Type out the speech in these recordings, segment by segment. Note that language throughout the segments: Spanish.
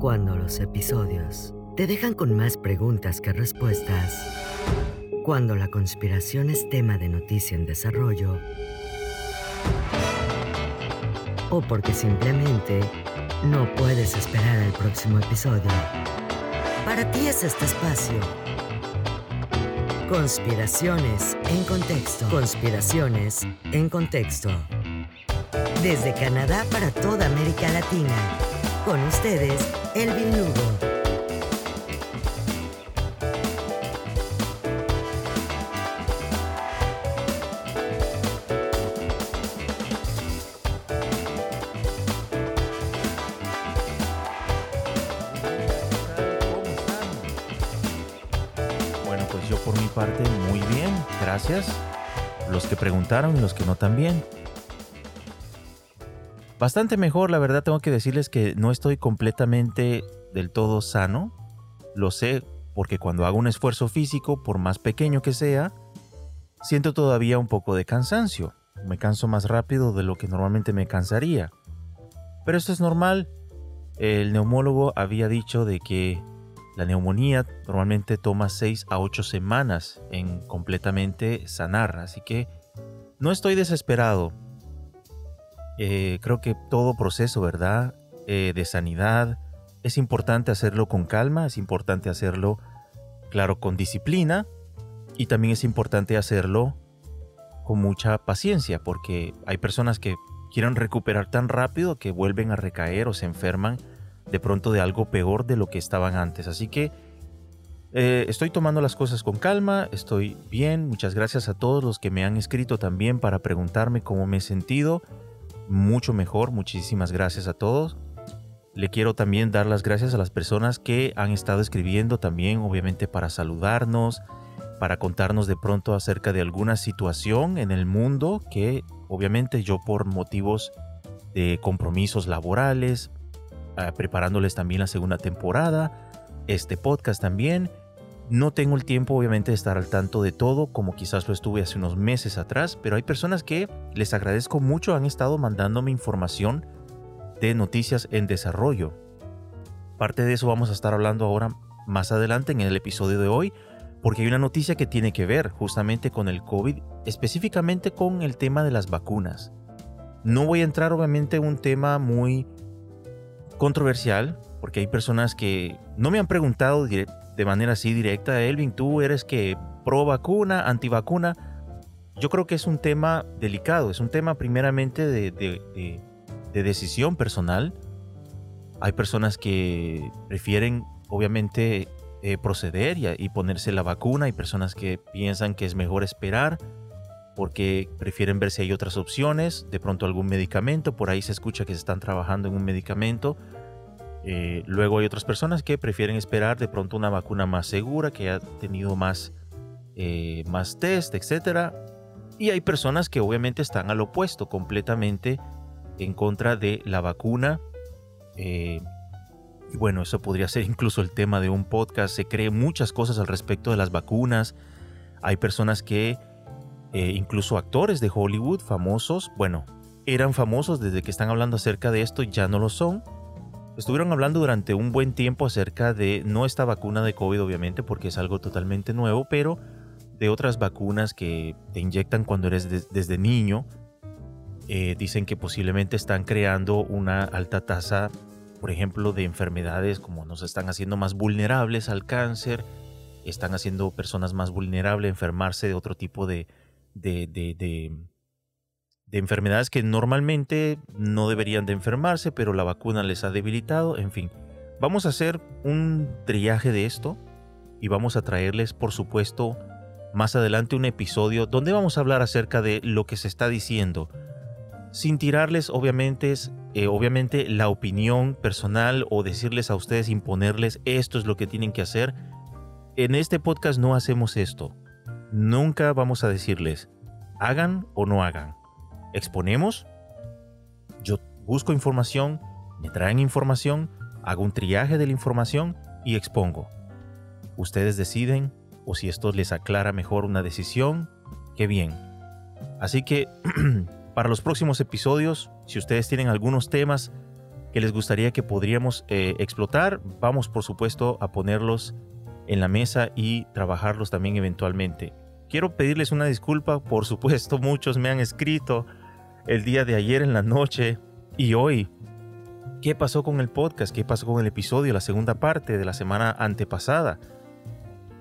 Cuando los episodios te dejan con más preguntas que respuestas. Cuando la conspiración es tema de noticia en desarrollo. O porque simplemente no puedes esperar al próximo episodio. Para ti es este espacio. Conspiraciones en contexto. Conspiraciones en contexto. Desde Canadá para toda América Latina. Con ustedes, Elvin Lugo. Bueno, pues yo por mi parte muy bien, gracias. Los que preguntaron y los que no también. Bastante mejor, la verdad tengo que decirles que no estoy completamente del todo sano. Lo sé porque cuando hago un esfuerzo físico, por más pequeño que sea, siento todavía un poco de cansancio. Me canso más rápido de lo que normalmente me cansaría. Pero esto es normal. El neumólogo había dicho de que la neumonía normalmente toma 6 a 8 semanas en completamente sanar, así que no estoy desesperado. Eh, creo que todo proceso, ¿verdad? Eh, de sanidad, es importante hacerlo con calma, es importante hacerlo, claro, con disciplina y también es importante hacerlo con mucha paciencia, porque hay personas que quieren recuperar tan rápido que vuelven a recaer o se enferman de pronto de algo peor de lo que estaban antes. Así que eh, estoy tomando las cosas con calma, estoy bien. Muchas gracias a todos los que me han escrito también para preguntarme cómo me he sentido. Mucho mejor, muchísimas gracias a todos. Le quiero también dar las gracias a las personas que han estado escribiendo también, obviamente para saludarnos, para contarnos de pronto acerca de alguna situación en el mundo que obviamente yo por motivos de compromisos laborales, uh, preparándoles también la segunda temporada, este podcast también. No tengo el tiempo obviamente de estar al tanto de todo como quizás lo estuve hace unos meses atrás, pero hay personas que les agradezco mucho, han estado mandándome información de noticias en desarrollo. Parte de eso vamos a estar hablando ahora más adelante en el episodio de hoy, porque hay una noticia que tiene que ver justamente con el COVID, específicamente con el tema de las vacunas. No voy a entrar obviamente en un tema muy controversial, porque hay personas que no me han preguntado de manera así directa, Elvin, tú eres que pro vacuna, antivacuna. Yo creo que es un tema delicado, es un tema primeramente de, de, de, de decisión personal. Hay personas que prefieren obviamente eh, proceder y, y, ponerse la vacuna. Hay personas que piensan que es mejor esperar porque prefieren ver si hay otras opciones, de pronto algún medicamento. Por ahí se escucha que se están trabajando en un medicamento. Eh, luego hay otras personas que prefieren esperar de pronto una vacuna más segura, que ha tenido más, eh, más test, etc. Y hay personas que obviamente están al opuesto, completamente en contra de la vacuna. Eh, y bueno, eso podría ser incluso el tema de un podcast. Se cree muchas cosas al respecto de las vacunas. Hay personas que, incluso actores de Hollywood famosos, bueno, eran famosos desde que están hablando acerca de esto, ya no lo son. Estuvieron hablando durante un buen tiempo acerca de, no esta vacuna de COVID obviamente, porque es algo totalmente nuevo, pero de otras vacunas que te inyectan cuando eres de, desde niño. Eh, dicen que posiblemente están creando una alta tasa por ejemplo, de enfermedades como nos están haciendo más vulnerables al cáncer, están haciendo personas más vulnerables a enfermarse de otro tipo de, de, de enfermedades que normalmente no deberían de enfermarse, pero la vacuna les ha debilitado, en fin. Vamos a hacer un triaje de esto y vamos a traerles, por supuesto, más adelante un episodio donde vamos a hablar acerca de lo que se está diciendo, sin tirarles obviamente eh, obviamente la opinión personal o decirles a ustedes, imponerles esto es lo que tienen que hacer. En este podcast no hacemos esto. Nunca vamos a decirles, hagan o no hagan. Exponemos, yo busco información, me traen información, hago un triaje de la información y expongo. Ustedes deciden o si esto les aclara mejor una decisión, qué bien. Así que para los próximos episodios, si ustedes tienen algunos temas que les gustaría que podríamos eh, explotar, vamos por supuesto a ponerlos en la mesa y trabajarlos también eventualmente. Quiero pedirles una disculpa, por supuesto muchos me han escrito el día de ayer en la noche y hoy. ¿Qué pasó con el podcast? ¿Qué pasó con el episodio, la segunda parte de la semana antepasada?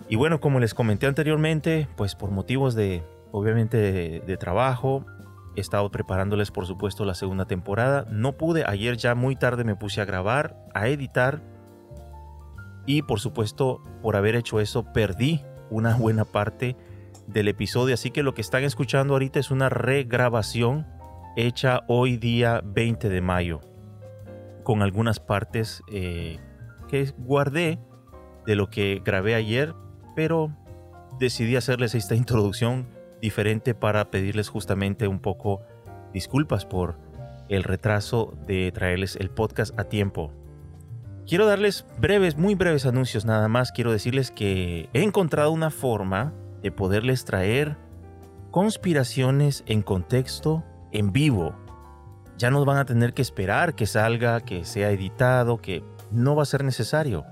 Y bueno, como les comenté anteriormente, pues por motivos de, obviamente, de, trabajo, he estado preparándoles, por supuesto, la segunda temporada. No pude, ayer ya muy tarde me puse a grabar, a editar. Y por supuesto, por haber hecho eso, perdí una buena parte del episodio. Así que lo que están escuchando ahorita es una regrabación hecha hoy día 20 de mayo. Con algunas partes eh, que guardé de lo que grabé ayer pero decidí hacerles esta introducción diferente para pedirles justamente un poco disculpas por el retraso de traerles el podcast a tiempo. Quiero darles breves, muy breves anuncios nada más. Quiero decirles que he encontrado una forma de poderles traer conspiraciones en contexto en vivo. Ya no van a tener que esperar que salga, que sea editado, que no va a ser necesario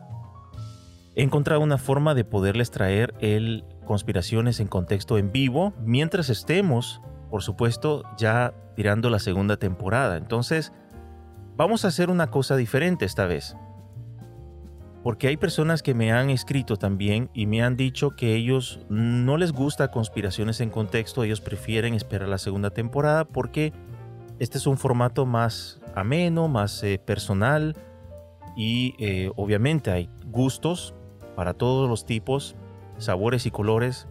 he encontrado una forma de poderles traer el conspiraciones en contexto en vivo mientras estemos, por supuesto, ya tirando la segunda temporada. Entonces, vamos a hacer una cosa diferente esta vez. Porque hay personas que me han escrito también y me han dicho que ellos no les gusta conspiraciones en contexto, ellos prefieren esperar la segunda temporada porque este es un formato más ameno, más eh, personal y eh, obviamente hay gustos para todos los tipos, sabores y colores.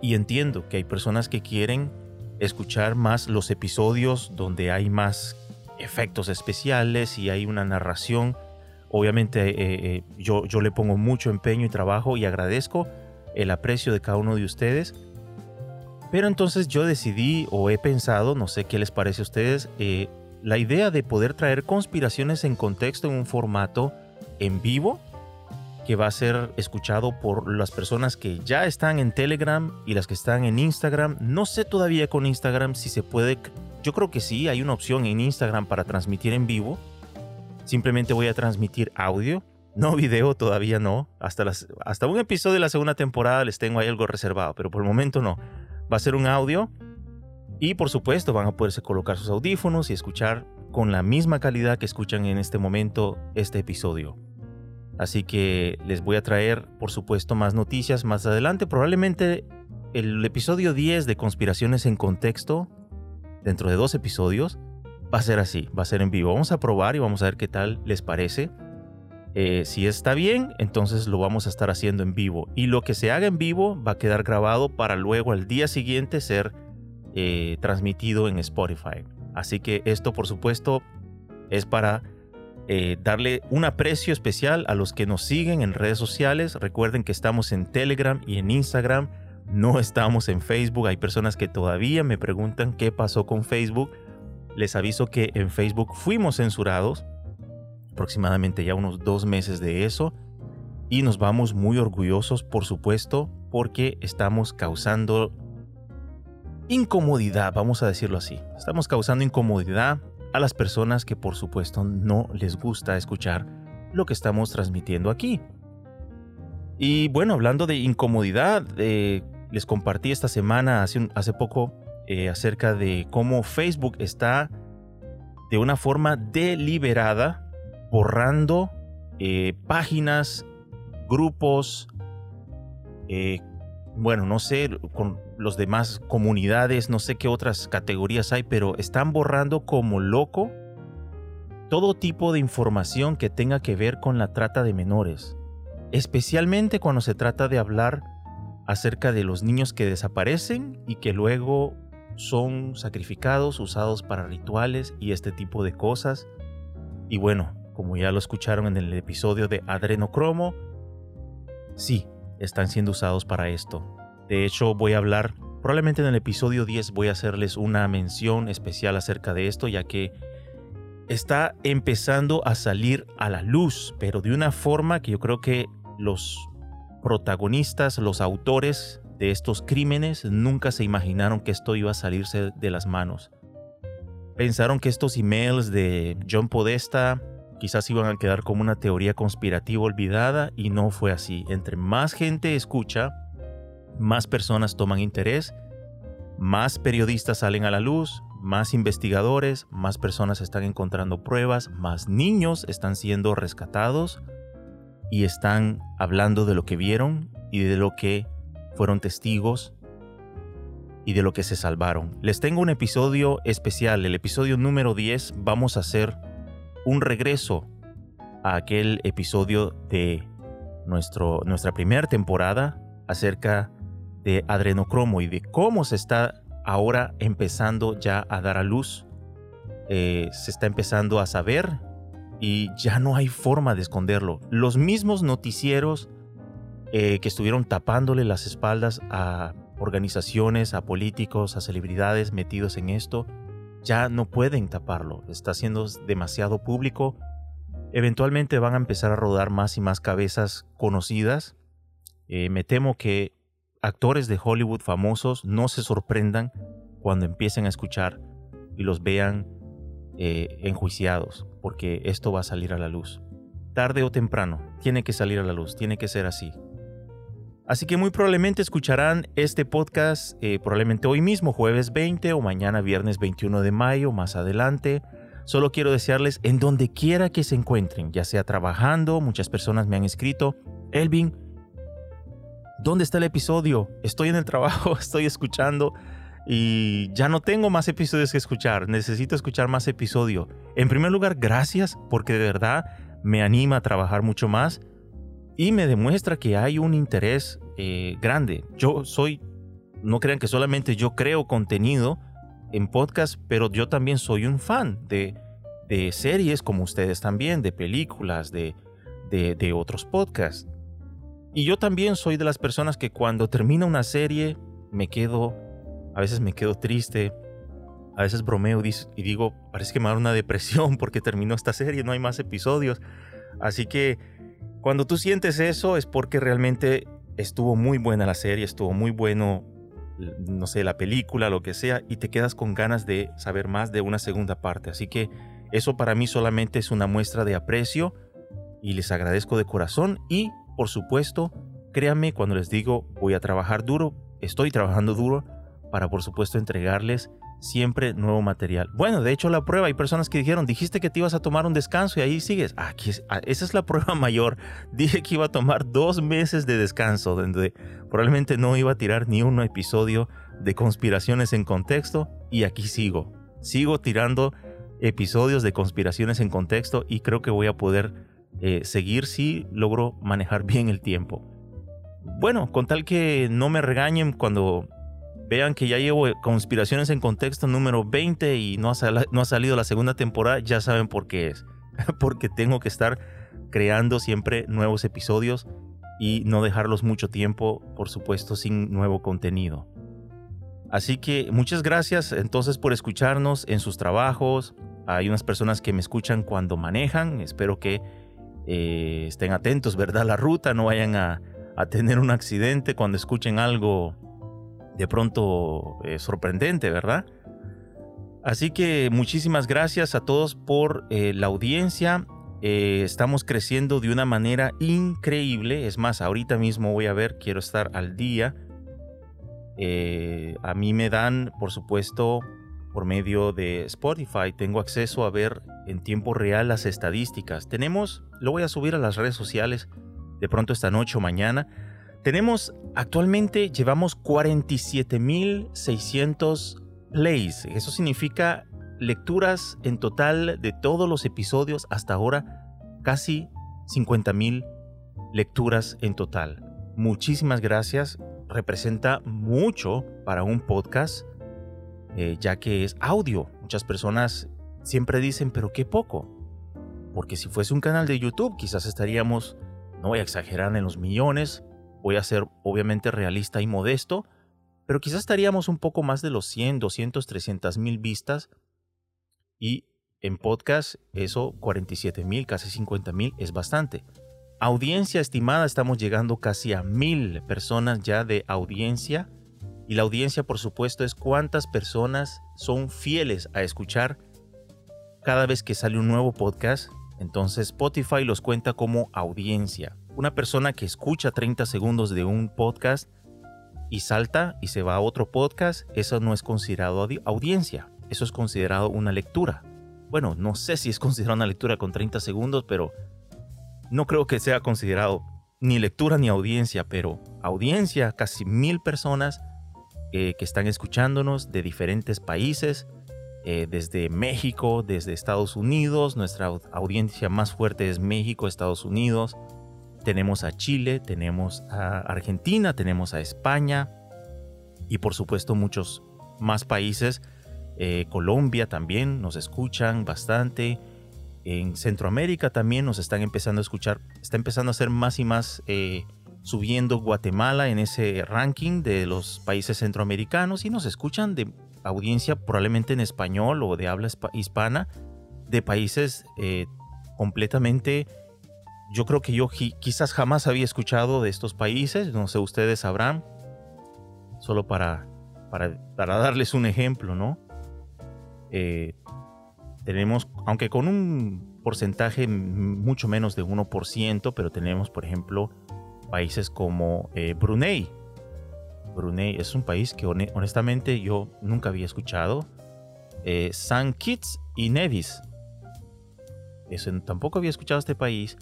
Y entiendo que hay personas que quieren escuchar más los episodios donde hay más efectos especiales y hay una narración. Obviamente eh, eh, yo, yo le pongo mucho empeño y trabajo y agradezco el aprecio de cada uno de ustedes. Pero entonces yo decidí o he pensado, no sé qué les parece a ustedes, eh, la idea de poder traer conspiraciones en contexto en un formato en vivo que va a ser escuchado por las personas que ya están en Telegram y las que están en Instagram. No sé todavía con Instagram si se puede. Yo creo que sí, hay una opción en Instagram para transmitir en vivo. Simplemente voy a transmitir audio, no video, todavía no. Hasta, hasta un episodio de la segunda temporada les tengo ahí algo reservado, pero por el momento no. Va a ser un audio y por supuesto van a poderse colocar sus audífonos y escuchar con la misma calidad que escuchan en este momento este episodio. Así que les voy a traer, por supuesto, más noticias más adelante. Probablemente el episodio 10 de Conspiraciones en Contexto, dentro de dos episodios, va a ser así, va a ser en vivo. Vamos a probar y vamos a ver qué tal les parece. Eh, si está bien, entonces lo vamos a estar haciendo en vivo. Y lo que se haga en vivo va a quedar grabado para luego al día siguiente ser eh, transmitido en Spotify. Así que esto, por supuesto, es para eh, darle un aprecio especial a los que nos siguen en redes sociales. Recuerden que estamos en Telegram y en Instagram. No estamos en Facebook. Hay personas que todavía me preguntan qué pasó con Facebook. Les aviso que en Facebook fuimos censurados. Aproximadamente ya unos dos meses de eso. Y nos vamos muy orgullosos, por supuesto, porque estamos causando incomodidad, vamos a decirlo así. Estamos causando incomodidad a las personas que por supuesto no les gusta escuchar lo que estamos transmitiendo aquí. Y bueno, hablando de incomodidad, eh, les compartí esta semana, hace, hace poco, eh, acerca de cómo Facebook está de una forma deliberada borrando eh, páginas, grupos, bueno, no sé, con los demás comunidades, no sé qué otras categorías hay, pero están borrando como loco todo tipo de información que tenga que ver con la trata de menores, especialmente cuando se trata de hablar acerca de los niños que desaparecen y que luego son sacrificados, usados para rituales y este tipo de cosas. Y bueno, como ya lo escucharon en el episodio de Adrenocromo, sí, están siendo usados para esto. De hecho, voy a hablar, probablemente en el episodio 10 voy a hacerles una mención especial acerca de esto, ya que está empezando a salir a la luz, pero de una forma que yo creo que los protagonistas, los autores de estos crímenes nunca se imaginaron que esto iba a salirse de las manos. pensaron que estos emails de John Podesta quizás iban a quedar como una teoría conspirativa olvidada y no fue así. Entre más gente escucha, más personas toman interés, más periodistas salen a la luz, más investigadores, más personas están encontrando pruebas, más niños están siendo rescatados y están hablando de lo que vieron y de lo que fueron testigos y de lo que se salvaron. Les tengo un episodio especial, el episodio número 10. Vamos a hacer un regreso a aquel episodio de nuestro, nuestra primera temporada acerca de adrenocromo y de cómo se está ahora empezando ya a dar a luz. Eh, se está empezando a saber y ya no hay forma de esconderlo. Los mismos noticieros eh, que estuvieron tapándole las espaldas a organizaciones, a políticos, a celebridades metidos en esto, ya no pueden taparlo. Está siendo demasiado público. Eventualmente van a empezar a rodar más y más cabezas conocidas. Eh, me temo que actores de Hollywood famosos no se sorprendan cuando empiecen a escuchar y los vean eh, enjuiciados, porque esto va a salir a la luz. Tarde o temprano, tiene que salir a la luz, tiene que ser así. Así que muy probablemente escucharán este podcast eh, probablemente hoy mismo, jueves 20 o mañana viernes 21 de mayo, más adelante. Solo quiero desearles en donde quiera que se encuentren, ya sea trabajando, muchas personas me han escrito, Elvin, ¿dónde está el episodio? Estoy en el trabajo, estoy escuchando y ya no tengo más episodios que escuchar, necesito escuchar más episodios. En primer lugar, gracias porque de verdad me anima a trabajar mucho más y me demuestra que hay un interés eh, grande. Yo soy, no crean que solamente yo creo contenido en podcast, pero yo también soy un fan de, de series como ustedes también, de películas, de, de, otros podcasts. Y yo también soy de las personas que cuando termina una serie me quedo, a veces me quedo triste, a veces bromeo y digo, parece que me da una depresión porque terminó esta serie, no hay más episodios. Así que cuando tú sientes eso es porque realmente estuvo muy buena la serie, estuvo muy bueno, no sé, la película, lo que sea, y te quedas con ganas de saber más de una segunda parte. Así que eso para mí solamente es una muestra de aprecio y les agradezco de corazón y por supuesto, créanme cuando les digo voy a trabajar duro, estoy trabajando duro para por supuesto entregarles siempre nuevo material. Bueno, de hecho la prueba, hay personas que dijeron, dijiste que te ibas a tomar un descanso y ahí sigues. Aquí ah, esa es la prueba mayor. Dije que iba a tomar dos meses de descanso, donde probablemente no iba a tirar ni un episodio de conspiraciones en contexto y aquí sigo. Sigo tirando episodios de conspiraciones en contexto y creo que voy a poder eh, seguir si logro manejar bien el tiempo. Bueno, con tal que no me regañen cuando vean que ya llevo conspiraciones en contexto número 20 y no ha, salido la segunda temporada, ya saben por qué es. Porque tengo que estar creando siempre nuevos episodios y no dejarlos mucho tiempo, por supuesto, sin nuevo contenido. Así que muchas gracias entonces por escucharnos en sus trabajos. Hay unas personas que me escuchan cuando manejan. Espero que eh, estén atentos, ¿verdad? La ruta, no vayan a, tener un accidente cuando escuchen algo de pronto eh, sorprendente, ¿verdad? Así que muchísimas gracias a todos por eh, la audiencia. estamos creciendo de una manera increíble. Es más, ahorita mismo voy a ver, quiero estar al día. a mí me dan, por supuesto, por medio de Spotify, tengo acceso a ver en tiempo real las estadísticas. Tenemos, lo voy a subir a las redes sociales de pronto esta noche o mañana. Tenemos, actualmente llevamos 47.600 plays. Eso significa lecturas en total de todos los episodios hasta ahora, casi 50.000 lecturas en total. Muchísimas gracias. Representa mucho para un podcast, eh, ya que es audio. Muchas personas siempre dicen, pero qué poco. Porque si fuese un canal de YouTube, quizás estaríamos, no voy a exagerar en los millones, voy a ser obviamente realista y modesto, pero quizás estaríamos un poco más de los 100, 200, 300 mil vistas. Y en podcast, eso 47 mil, casi 50 mil es bastante. Audiencia estimada, estamos llegando casi a mil personas ya de audiencia Y la audiencia, por supuesto, es cuántas personas son fieles a escuchar cada vez que sale un nuevo podcast. Entonces Spotify los cuenta como audiencia. Una persona que escucha 30 segundos de un podcast y salta y se va a otro podcast, eso no es considerado audiencia. Eso es considerado una lectura. Bueno, no sé si es considerado una lectura con 30 segundos, pero no creo que sea considerado ni lectura ni audiencia, pero audiencia, casi mil personas eh, que están escuchándonos de diferentes países, eh, desde México, desde Estados Unidos. Nuestra audiencia más fuerte es México, Estados Unidos. Tenemos a Chile, tenemos a Argentina, tenemos a España y por supuesto muchos más países. Eh, Colombia también nos escuchan bastante. En Centroamérica también nos están empezando a escuchar. Está empezando a ser más y más eh, subiendo Guatemala en ese ranking de los países centroamericanos y nos escuchan de audiencia probablemente en español o de habla hispana de países eh, completamente yo creo que yo quizás jamás había escuchado de estos países, no sé, ustedes sabrán, solo para, para, darles un ejemplo, ¿no? Eh, tenemos, aunque con un porcentaje mucho menos de 1%, pero tenemos, por ejemplo, países como eh, Brunei. Brunei es un país que honestamente yo nunca había escuchado. Eh, San Kitts y Nevis. Eso, tampoco había escuchado este país.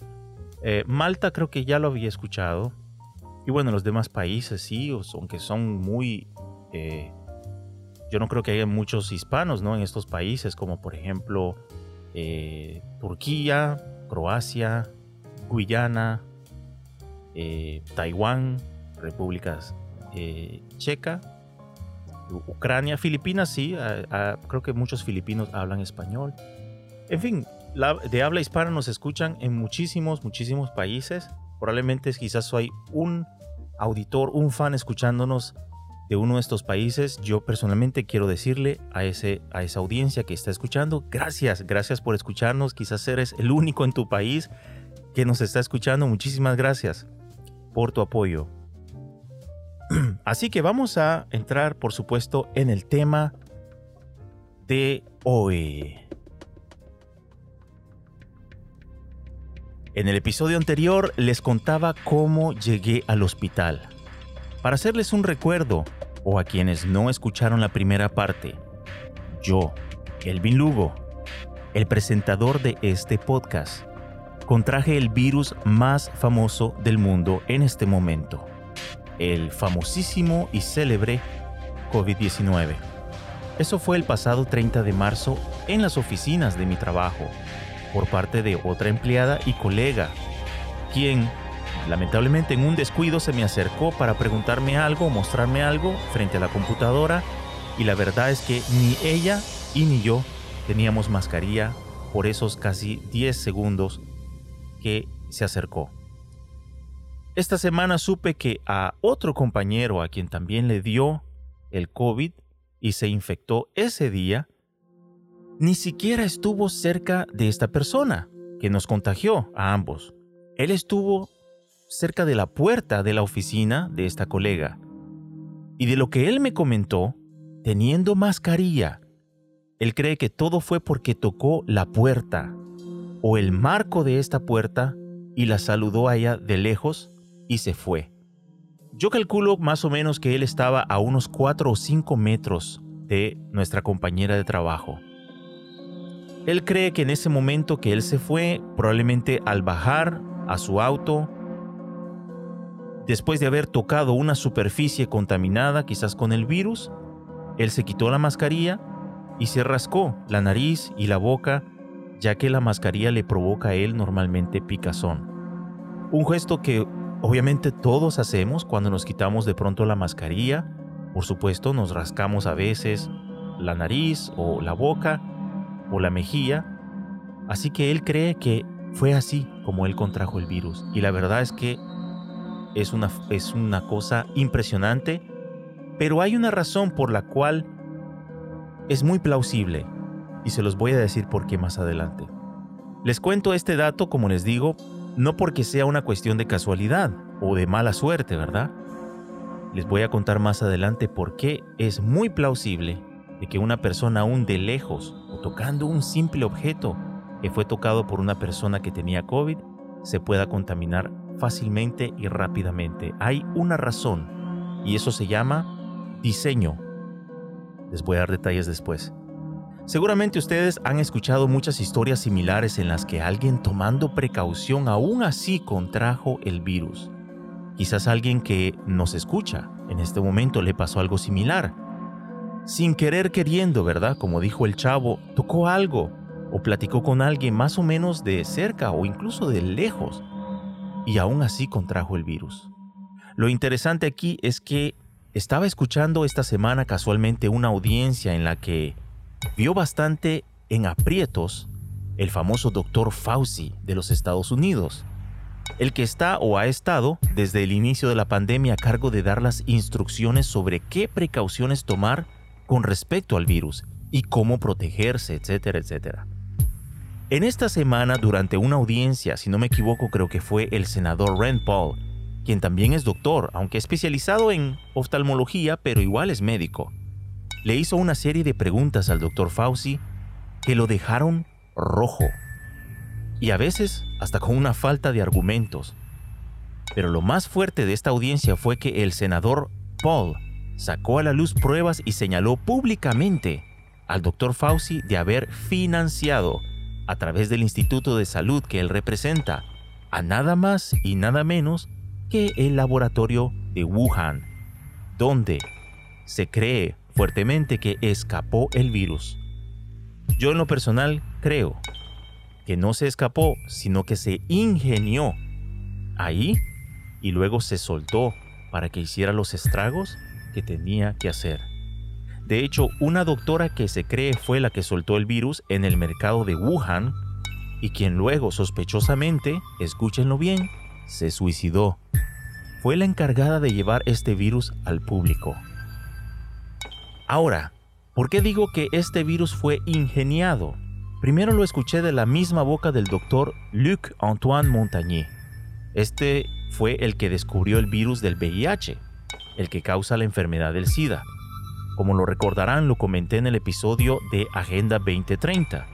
Eh, Malta creo que ya lo había escuchado. Y bueno, los demás países sí, aunque son muy... Eh, yo no creo que haya muchos hispanos ¿no? en estos países, como por ejemplo eh, Turquía, Croacia, Guyana, Taiwán, repúblicas checa, Ucrania, Filipinas sí, creo que muchos filipinos hablan español. En fin, de habla hispana nos escuchan en muchísimos, muchísimos países. Probablemente quizás hay un auditor, un fan escuchándonos de uno de estos países. Yo personalmente quiero decirle a, ese, a esa audiencia que está escuchando, gracias, gracias por escucharnos. Quizás eres el único en tu país que nos está escuchando. Muchísimas gracias por tu apoyo. Así que vamos a entrar, por supuesto, en el tema de hoy. En el episodio anterior les contaba cómo llegué al hospital. Para hacerles un recuerdo, o a quienes no escucharon la primera parte, yo, Elvin Lugo, el presentador de este podcast, contraje el virus más famoso del mundo en este momento, el famosísimo y célebre COVID-19. Eso fue el pasado 30 de marzo en las oficinas de mi trabajo, por parte de otra empleada y colega, quien lamentablemente en un descuido se me acercó para preguntarme algo mostrarme algo frente a la computadora y la verdad es que ni ella y ni yo teníamos mascarilla por esos casi 10 segundos que se acercó. Esta semana supe que a otro compañero a quien también le dio el COVID y se infectó ese día, ni siquiera estuvo cerca de esta persona que nos contagió a ambos. Él estuvo cerca de la puerta de la oficina de esta colega. Y de lo que él me comentó, teniendo mascarilla, él cree que todo fue porque tocó la puerta o el marco de esta puerta y la saludó a ella de lejos y se fue. Yo calculo más o menos que él estaba a unos 4 o 5 metros de nuestra compañera de trabajo. Él cree que en ese momento que él se fue, probablemente al bajar a su auto, después de haber tocado una superficie contaminada, quizás con el virus, él se quitó la mascarilla y se rascó la nariz y la boca, ya que la mascarilla le provoca a él normalmente picazón. Un gesto que obviamente todos hacemos cuando nos quitamos de pronto la mascarilla. Por supuesto, nos rascamos a veces la nariz o la boca o la mejilla, así que él cree que fue así como él contrajo el virus. Y la verdad es que es una, es una cosa impresionante, pero hay una razón por la cual es muy plausible, y se los voy a decir por qué más adelante. Les cuento este dato, como les digo, no porque sea una cuestión de casualidad o de mala suerte, ¿verdad? Les voy a contar más adelante por qué es muy plausible de que una persona aún de lejos o tocando un simple objeto que fue tocado por una persona que tenía COVID se pueda contaminar fácilmente y rápidamente. Hay una razón y eso se llama diseño. Les voy a dar detalles después. Seguramente ustedes han escuchado muchas historias similares en las que alguien tomando precaución aún así contrajo el virus. Quizás alguien que nos escucha en este momento le pasó algo similar. Sin querer queriendo, ¿verdad? Como dijo el chavo, tocó algo o platicó con alguien más o menos de cerca o incluso de lejos y aún así contrajo el virus. Lo interesante aquí es que estaba escuchando esta semana casualmente una audiencia en la que vio bastante en aprietos el famoso doctor Fauci de los Estados Unidos el que está o ha estado desde el inicio de la pandemia a cargo de dar las instrucciones sobre qué precauciones tomar con respecto al virus y cómo protegerse, etcétera, etcétera. En esta semana, durante una audiencia, si no me equivoco, creo que fue el senador Rand Paul, quien también es doctor, aunque especializado en oftalmología, pero igual es médico, le hizo una serie de preguntas al doctor Fauci que lo dejaron rojo y a veces hasta con una falta de argumentos. Pero lo más fuerte de esta audiencia fue que el senador Paul sacó a la luz pruebas y señaló públicamente al doctor Fauci de haber financiado a través del Instituto de Salud que él representa a nada más y nada menos que el laboratorio de Wuhan, donde se cree fuertemente que escapó el virus. Yo en lo personal creo que no se escapó, sino que se ingenió ahí y luego se soltó para que hiciera los estragos que tenía que hacer. De hecho, una doctora que se cree fue la que soltó el virus en el mercado de Wuhan y quien luego sospechosamente, escúchenlo bien, se suicidó. Fue la encargada de llevar este virus al público. Ahora, ¿por qué digo que este virus fue ingeniado? Primero lo escuché de la misma boca del doctor Luc Antoine Montagnier. Este fue el que descubrió el virus del VIH, el que causa la enfermedad del SIDA. Como lo recordarán, lo comenté en el episodio de Agenda 2030.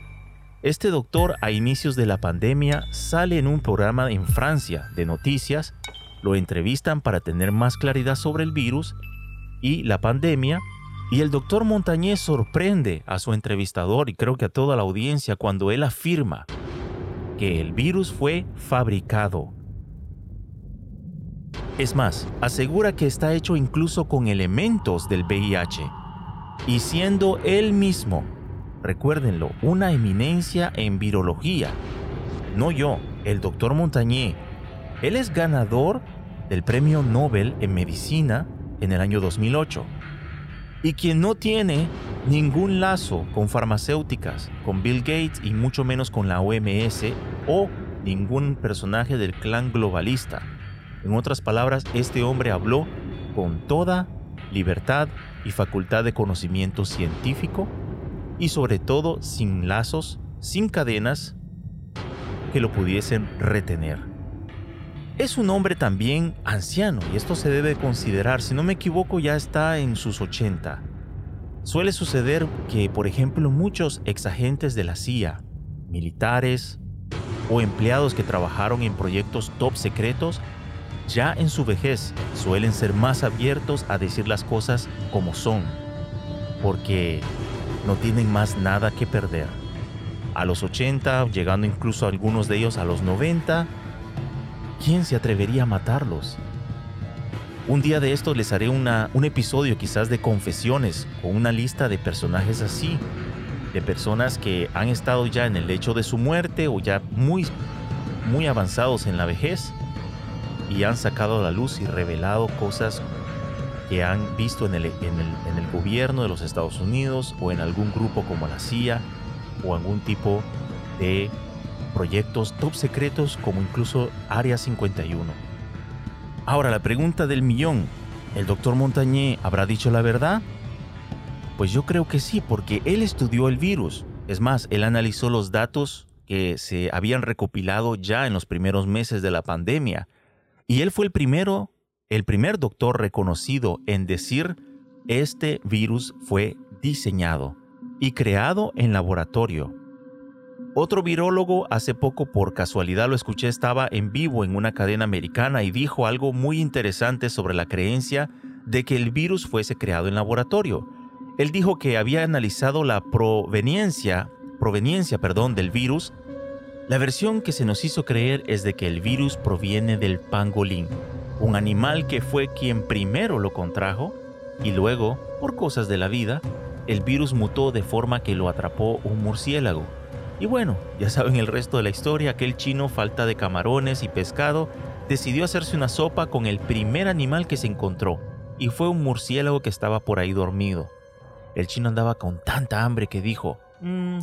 Este doctor a inicios de la pandemia sale en un programa en Francia de noticias, lo entrevistan para tener más claridad sobre el virus y la pandemia y el doctor Montañez sorprende a su entrevistador y creo que a toda la audiencia cuando él afirma que el virus fue fabricado. Es más, asegura que está hecho incluso con elementos del VIH. Y siendo él mismo, recuérdenlo, una eminencia en virología. No yo, el doctor Montañé. Él es ganador del Premio Nobel en Medicina en el año 2008 y quien no tiene ningún lazo con farmacéuticas, con Bill Gates y mucho menos con la OMS o ningún personaje del clan globalista. En otras palabras, este hombre habló con toda libertad y facultad de conocimiento científico y sobre todo sin lazos, sin cadenas que lo pudiesen retener. Es un hombre también anciano y esto se debe considerar, si no me equivoco ya está en sus 80. Suele suceder que, por ejemplo, muchos exagentes de la CIA, militares o empleados que trabajaron en proyectos top secretos, ya en su vejez suelen ser más abiertos a decir las cosas como son, porque no tienen más nada que perder. A los 80, llegando incluso algunos de ellos a los 90, ¿quién se atrevería a matarlos? Un día de estos les haré un episodio quizás de confesiones con una lista de personajes así, de personas que han estado ya en el lecho de su muerte o ya muy, muy avanzados en la vejez y han sacado a la luz y revelado cosas que han visto en el, en, el, en el gobierno de los Estados Unidos o en algún grupo como la CIA o algún tipo de proyectos top secretos como incluso Área 51. Ahora la pregunta del millón, ¿el doctor Montañé habrá dicho la verdad? Pues yo creo que sí, porque él estudió el virus. Es más, él analizó los datos que se habían recopilado ya en los primeros meses de la pandemia. Y él fue el primero el primer doctor reconocido en decir este virus fue diseñado y creado en laboratorio. Otro virólogo hace poco por casualidad lo escuché estaba en vivo en una cadena americana y dijo algo muy interesante sobre la creencia de que el virus fuese creado en laboratorio. Él dijo que había analizado la proveniencia, proveniencia perdón, del virus. La versión que se nos hizo creer es de que el virus proviene del pangolín, un animal que fue quien primero lo contrajo y luego, por cosas de la vida, el virus mutó de forma que lo atrapó un murciélago. Y bueno, ya saben el resto de la historia, aquel chino falta de camarones y pescado decidió hacerse una sopa con el primer animal que se encontró, y fue un murciélago que estaba por ahí dormido. El chino andaba con tanta hambre que dijo, mmm,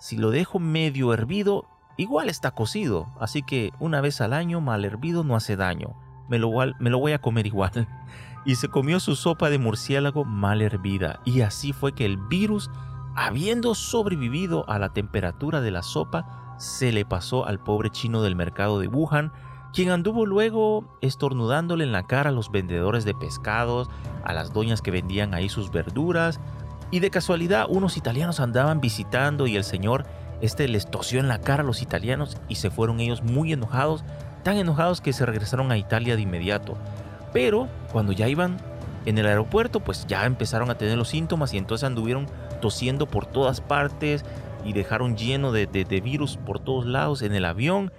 si lo dejo medio hervido, igual está cocido, así que una vez al año mal hervido no hace daño me lo, me lo voy a comer igual. Y se comió su sopa de murciélago mal hervida. Y así fue que el virus, habiendo sobrevivido a la temperatura de la sopa, se le pasó al pobre chino del mercado de Wuhan, quien anduvo luego estornudándole en la cara a los vendedores de pescados, a las doñas que vendían ahí sus verduras, y de casualidad unos italianos andaban visitando y el señor este les tosió en la cara a los italianos y se fueron ellos muy enojados tan enojados que se regresaron a Italia de inmediato. Pero cuando ya iban en el aeropuerto, pues ya empezaron a tener los síntomas y entonces anduvieron tosiendo por todas partes y dejaron lleno de, virus por todos lados en el avión.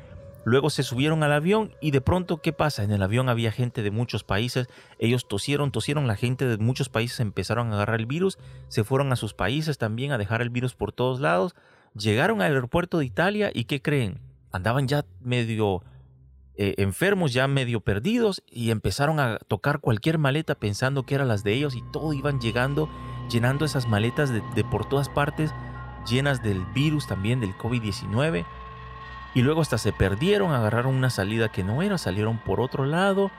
Luego se subieron al avión y de pronto, ¿qué pasa? En el avión había gente de muchos países, ellos tosieron, tosieron, la gente de muchos países empezaron a agarrar el virus, se fueron a sus países también a dejar el virus por todos lados, llegaron al aeropuerto de Italia y ¿qué creen? Andaban ya medio eh, enfermos ya medio perdidos y empezaron a tocar cualquier maleta pensando que eran las de ellos y todo iban llegando, llenando esas maletas de, de por todas partes, llenas del virus también del COVID-19. Y luego hasta se perdieron, agarraron una salida que no era, salieron por otro lado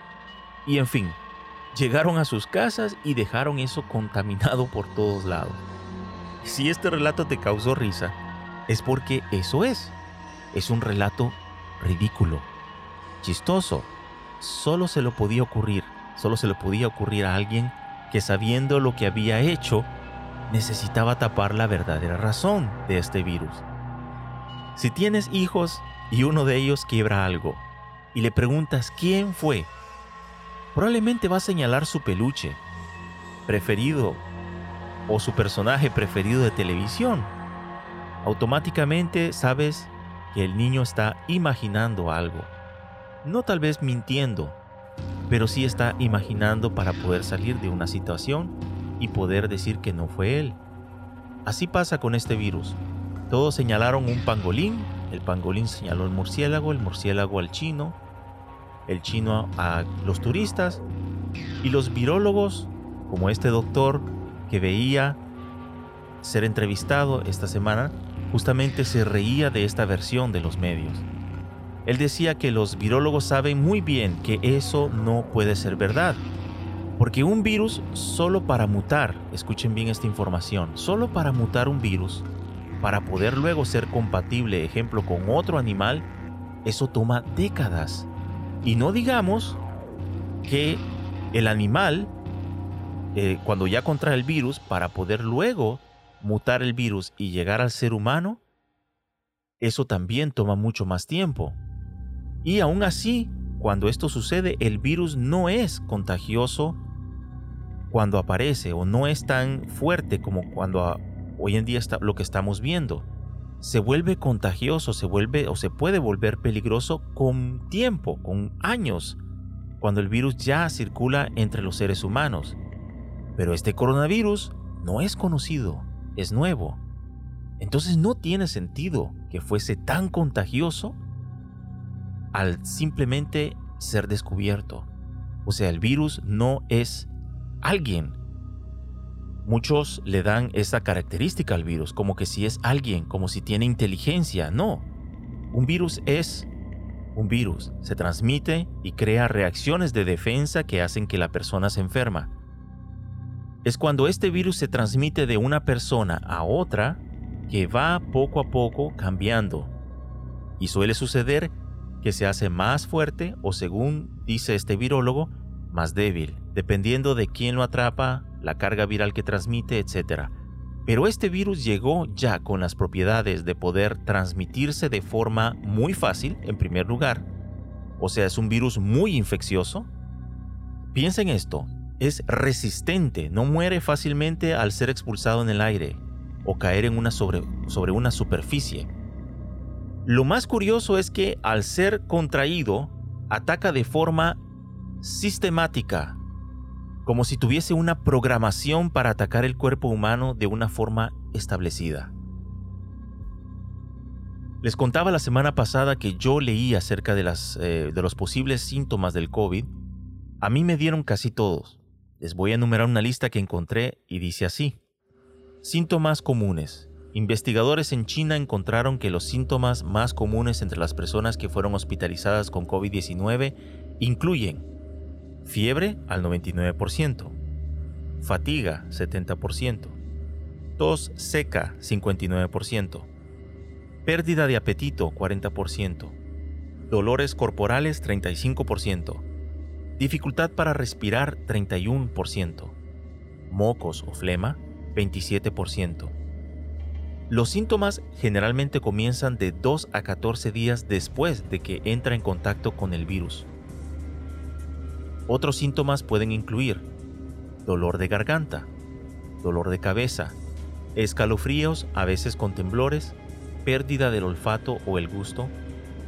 y en fin, llegaron a sus casas y dejaron eso contaminado por todos lados. Si este relato te causó risa, es porque eso es. Es un relato ridículo chistoso. Solo se lo podía ocurrir, solo se le podía ocurrir a alguien que sabiendo lo que había hecho, necesitaba tapar la verdadera razón de este virus. Si tienes hijos y uno de ellos quiebra algo y le preguntas quién fue, probablemente va a señalar su peluche preferido o su personaje preferido de televisión. Automáticamente sabes que el niño está imaginando algo no tal vez mintiendo, pero sí está imaginando para poder salir de una situación y poder decir que no fue él. Así pasa con este virus. Todos señalaron un pangolín, el pangolín señaló al murciélago, el murciélago al chino, el chino a los turistas y los virólogos, como este doctor que veía ser entrevistado esta semana, justamente se reía de esta versión de los medios. Él decía que los virólogos saben muy bien que eso no puede ser verdad. Porque un virus solo para mutar, escuchen bien esta información, solo para mutar un virus, para poder luego ser compatible, ejemplo, con otro animal, eso toma décadas. Y no digamos que el animal, eh, cuando ya contrae el virus, para poder luego mutar el virus y llegar al ser humano, eso también toma mucho más tiempo. Y aún así, cuando esto sucede, el virus no es contagioso cuando aparece o no es tan fuerte como cuando hoy en día está lo que estamos viendo. Se vuelve contagioso, se vuelve o se puede volver peligroso con tiempo, con años, cuando el virus ya circula entre los seres humanos. Pero este coronavirus no es conocido, es nuevo. Entonces no tiene sentido que fuese tan contagioso al simplemente ser descubierto. O sea, el virus no es alguien. Muchos le dan esa característica al virus, como que si es alguien, como si tiene inteligencia. No, un virus es un virus. Se transmite y crea reacciones de defensa que hacen que la persona se enferma. Es cuando este virus se transmite de una persona a otra que va poco a poco cambiando. Y suele suceder que se hace más fuerte o según dice este virólogo, más débil, dependiendo de quién lo atrapa, la carga viral que transmite, etc. Pero este virus llegó ya con las propiedades de poder transmitirse de forma muy fácil, en primer lugar. O sea, es un virus muy infeccioso. Piensa en esto, es resistente, no muere fácilmente al ser expulsado en el aire o caer en una sobre, sobre una superficie. Lo más curioso es que al ser contraído, ataca de forma sistemática, como si tuviese una programación para atacar el cuerpo humano de una forma establecida. Les contaba la semana pasada que yo leí acerca de, las, eh, de los posibles síntomas del COVID. A mí me dieron casi todos. Les voy a enumerar una lista que encontré y dice así. Síntomas comunes. Investigadores en China encontraron que los síntomas más comunes entre las personas que fueron hospitalizadas con COVID-19 incluyen fiebre al 99%, fatiga 70%, tos seca 59%, pérdida de apetito 40%, dolores corporales 35%, dificultad para respirar 31%, mocos o flema 27%. Los síntomas generalmente comienzan de 2 a 14 días después de que entra en contacto con el virus. Otros síntomas pueden incluir dolor de garganta, dolor de cabeza, escalofríos a veces con temblores, pérdida del olfato o el gusto,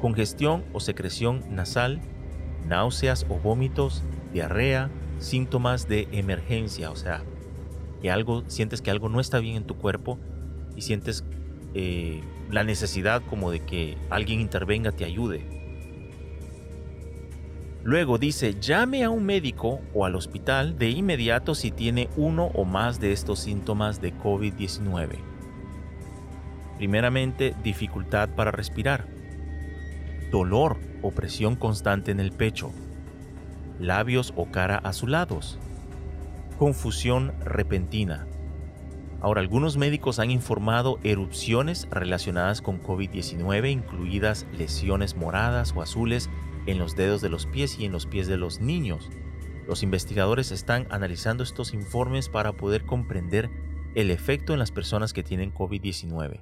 congestión o secreción nasal, náuseas o vómitos, diarrea, síntomas de emergencia, o sea, que algo sientes que algo no está bien en tu cuerpo y sientes eh, la necesidad como de que alguien intervenga, te ayude. Luego dice, llame a un médico o al hospital de inmediato si tiene uno o más de estos síntomas de COVID-19. Primeramente, dificultad para respirar, dolor o presión constante en el pecho, labios o cara azulados, confusión repentina. Ahora, algunos médicos han informado erupciones relacionadas con COVID-19, incluidas lesiones moradas o azules en los dedos de los pies y en los pies de los niños. Los investigadores están analizando estos informes para poder comprender el efecto en las personas que tienen COVID-19.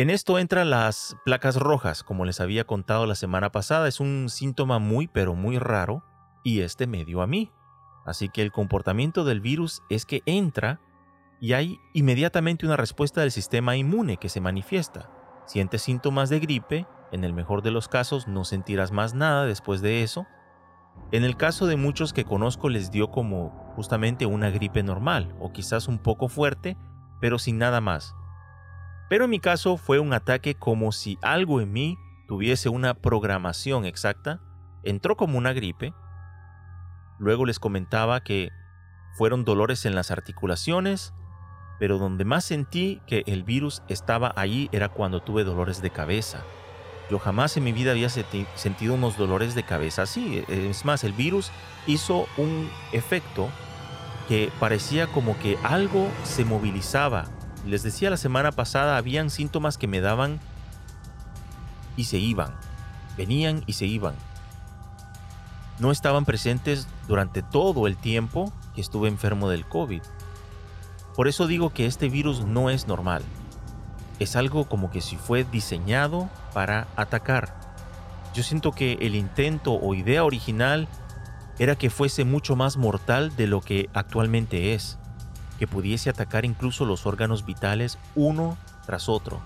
En esto entran las placas rojas, como les había contado la semana pasada, es un síntoma muy pero muy raro y este me dio a mí. Así que el comportamiento del virus es que entra y hay inmediatamente una respuesta del sistema inmune que se manifiesta. Siente síntomas de gripe, en el mejor de los casos no sentirás más nada después de eso. En el caso de muchos que conozco les dio como justamente una gripe normal o quizás un poco fuerte, pero sin nada más. Pero en mi caso fue un ataque como si algo en mí tuviese una programación exacta, entró como una gripe. Luego les comentaba que fueron dolores en las articulaciones, pero donde más sentí que el virus estaba allí era cuando tuve dolores de cabeza. Yo jamás en mi vida había sentido unos dolores de cabeza así. Es más, el virus hizo un efecto que parecía como que algo se movilizaba. Les decía la semana pasada, habían síntomas que me daban y se iban. Venían y se iban. No estaban presentes durante todo el tiempo que estuve enfermo del COVID. Por eso digo que este virus no es normal es algo como que si fue diseñado para atacar. Yo siento que el intento o idea original era que fuese mucho más mortal de lo que actualmente es, que pudiese atacar incluso los órganos vitales uno tras otro.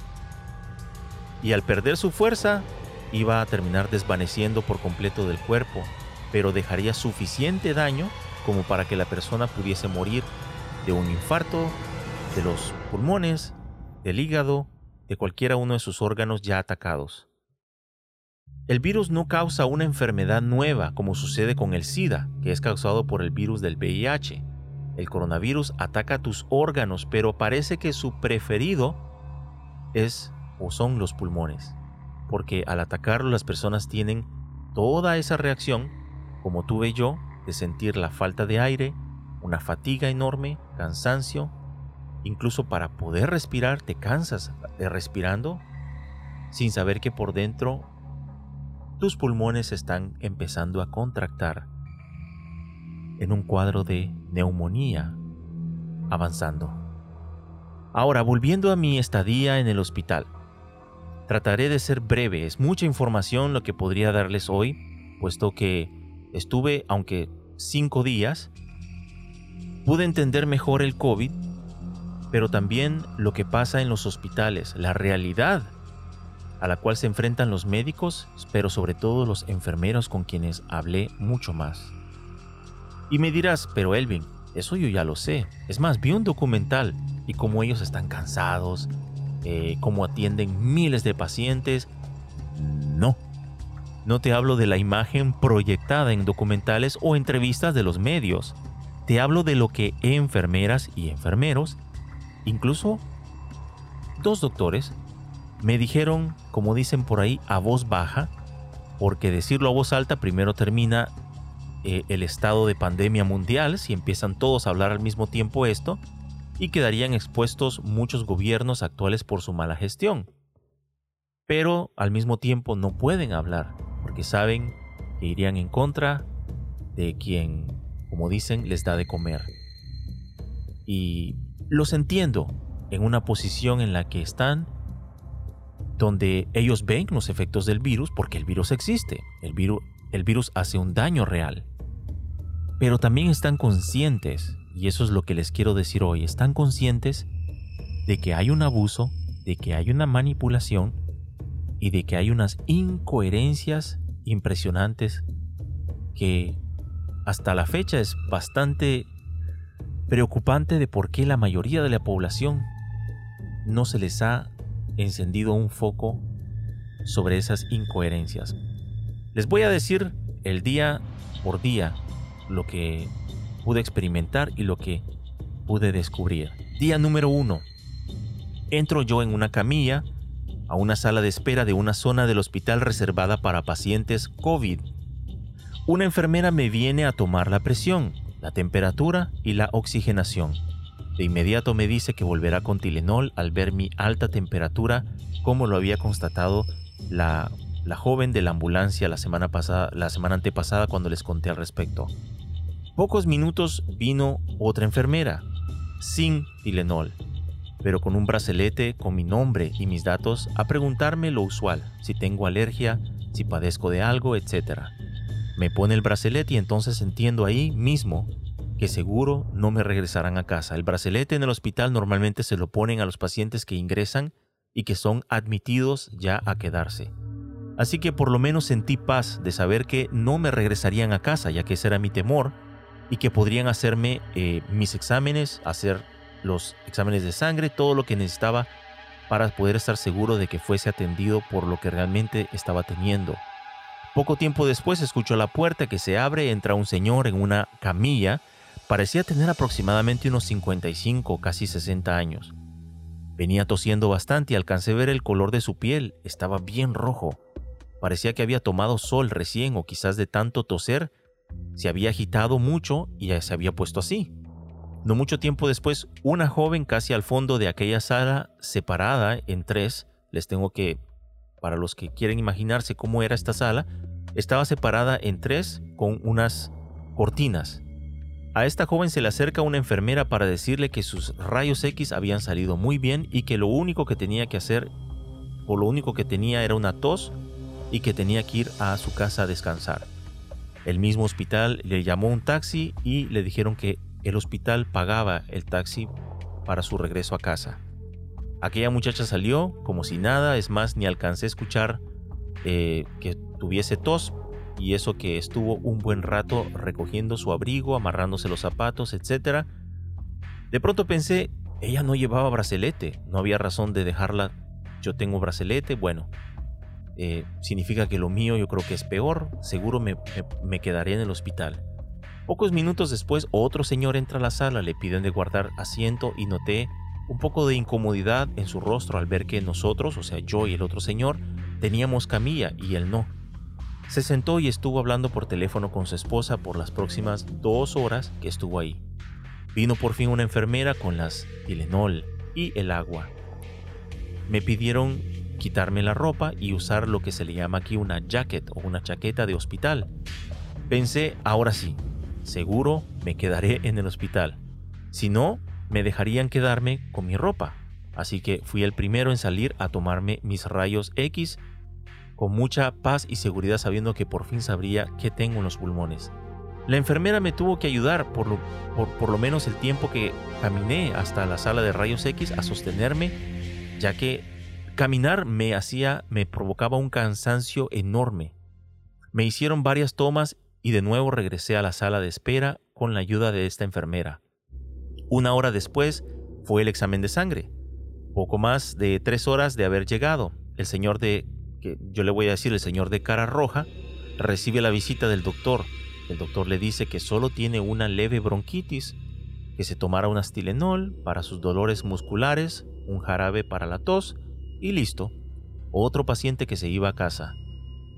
Y al perder su fuerza, iba a terminar desvaneciendo por completo del cuerpo, pero dejaría suficiente daño como para que la persona pudiese morir de un infarto, de los pulmones, del hígado, de cualquiera uno de sus órganos ya atacados. El virus no causa una enfermedad nueva como sucede con el SIDA, que es causado por el virus del VIH. El coronavirus ataca tus órganos, pero parece que su preferido es o son los pulmones, porque al atacarlo las personas tienen toda esa reacción, como tuve yo, de sentir la falta de aire, una fatiga enorme, cansancio. Incluso para poder respirar te cansas de respirando sin saber que por dentro tus pulmones están empezando a contractar en un cuadro de neumonía avanzando. Ahora, volviendo a mi estadía en el hospital. Trataré de ser breve, es mucha información lo que podría darles hoy, puesto que estuve, aunque cinco días, pude entender mejor el COVID, pero también lo que pasa en los hospitales, la realidad a la cual se enfrentan los médicos, pero sobre todo los enfermeros con quienes hablé mucho más. Y me dirás, pero Elvin, eso yo ya lo sé. Es más, vi un documental y cómo ellos están cansados, eh, cómo atienden miles de pacientes. No. No te hablo de la imagen proyectada en documentales o entrevistas de los medios. Te hablo de lo que enfermeras y enfermeros, incluso dos doctores, me dijeron, como dicen por ahí, a voz baja, porque decirlo a voz alta primero termina eh, el estado de pandemia mundial, si empiezan todos a hablar al mismo tiempo esto, y quedarían expuestos muchos gobiernos actuales por su mala gestión. Pero al mismo tiempo no pueden hablar, porque saben que irían en contra de quien, como dicen, les da de comer. Y los entiendo en una posición en la que están donde ellos ven los efectos del virus porque el virus existe, el virus, el virus hace un daño real. Pero también están conscientes, y eso es lo que les quiero decir hoy, están conscientes de que hay un abuso, de que hay una manipulación y de que hay unas incoherencias impresionantes que hasta la fecha es bastante preocupante de por qué la mayoría de la población no se les ha encendido un foco sobre esas incoherencias. Les voy a decir el día por día lo que pude experimentar y lo que pude descubrir. Día número uno. Entro yo en una camilla a una sala de espera de una zona del hospital reservada para pacientes COVID. Una enfermera me viene a tomar la presión, la temperatura y la oxigenación. De inmediato me dice que volverá con Tilenol al ver mi alta temperatura, como lo había constatado la, la joven de la ambulancia la semana, pasada, la semana antepasada cuando les conté al respecto. Pocos minutos vino otra enfermera, sin Tilenol, pero con un bracelete con mi nombre y mis datos a preguntarme lo usual, si tengo alergia, si padezco de algo, etc. Me pone el bracelete y entonces entiendo ahí mismo que seguro no me regresarán a casa. El bracelete en el hospital normalmente se lo ponen a los pacientes que ingresan y que son admitidos ya a quedarse. Así que por lo menos sentí paz de saber que no me regresarían a casa, ya que ese era mi temor, y que podrían hacerme eh, mis exámenes, hacer los exámenes de sangre, todo lo que necesitaba para poder estar seguro de que fuese atendido por lo que realmente estaba teniendo. Poco tiempo después escucho la puerta que se abre, entra un señor en una camilla Parecía tener aproximadamente unos 55, casi 60 años. Venía tosiendo bastante y alcancé a ver el color de su piel, estaba bien rojo. Parecía que había tomado sol recién o quizás de tanto toser se había agitado mucho y ya se había puesto así. No mucho tiempo después, una joven casi al fondo de aquella sala, separada en tres, les tengo que, para los que quieren imaginarse cómo era esta sala, estaba separada en tres con unas cortinas a esta joven se le acerca una enfermera para decirle que sus rayos X habían salido muy bien y que lo único que tenía que hacer o lo único que tenía era una tos y que tenía que ir a su casa a descansar. El mismo hospital le llamó un taxi y le dijeron que el hospital pagaba el taxi para su regreso a casa. Aquella muchacha salió como si nada, es más, ni alcancé a escuchar eh, que tuviese tos, y eso que estuvo un buen rato recogiendo su abrigo, amarrándose los zapatos, etc. De pronto pensé, ella no llevaba bracelete, no había razón de dejarla, yo tengo bracelete, bueno, eh, significa que lo mío yo creo que es peor, seguro me, me quedaré en el hospital. Pocos minutos después otro señor entra a la sala, le piden de guardar asiento y noté un poco de incomodidad en su rostro al ver que nosotros, o sea yo y el otro señor, teníamos camilla y él no. Se sentó y estuvo hablando por teléfono con su esposa por las próximas dos horas que estuvo ahí. Vino por fin una enfermera con las Tylenol y el agua. Me pidieron quitarme la ropa y usar lo que se le llama aquí una jacket o una chaqueta de hospital. Pensé, ahora sí, seguro me quedaré en el hospital. Si no, me dejarían quedarme con mi ropa. Así que fui el primero en salir a tomarme mis rayos X con mucha paz y seguridad sabiendo que por fin sabría qué tengo en los pulmones. La enfermera me tuvo que ayudar por lo, por, lo menos el tiempo que caminé hasta la sala de rayos X a sostenerme, ya que caminar me hacía, me provocaba un cansancio enorme. Me hicieron varias tomas y de nuevo regresé a la sala de espera con la ayuda de esta enfermera. Una hora después fue el examen de sangre. Poco más de tres horas de haber llegado, el señor de, que yo le voy a decir el señor de cara roja, recibe la visita del doctor el doctor le dice que solo tiene una leve bronquitis, que se tomara un astilenol para sus dolores musculares, un jarabe para la tos y listo. Otro paciente que se iba a casa.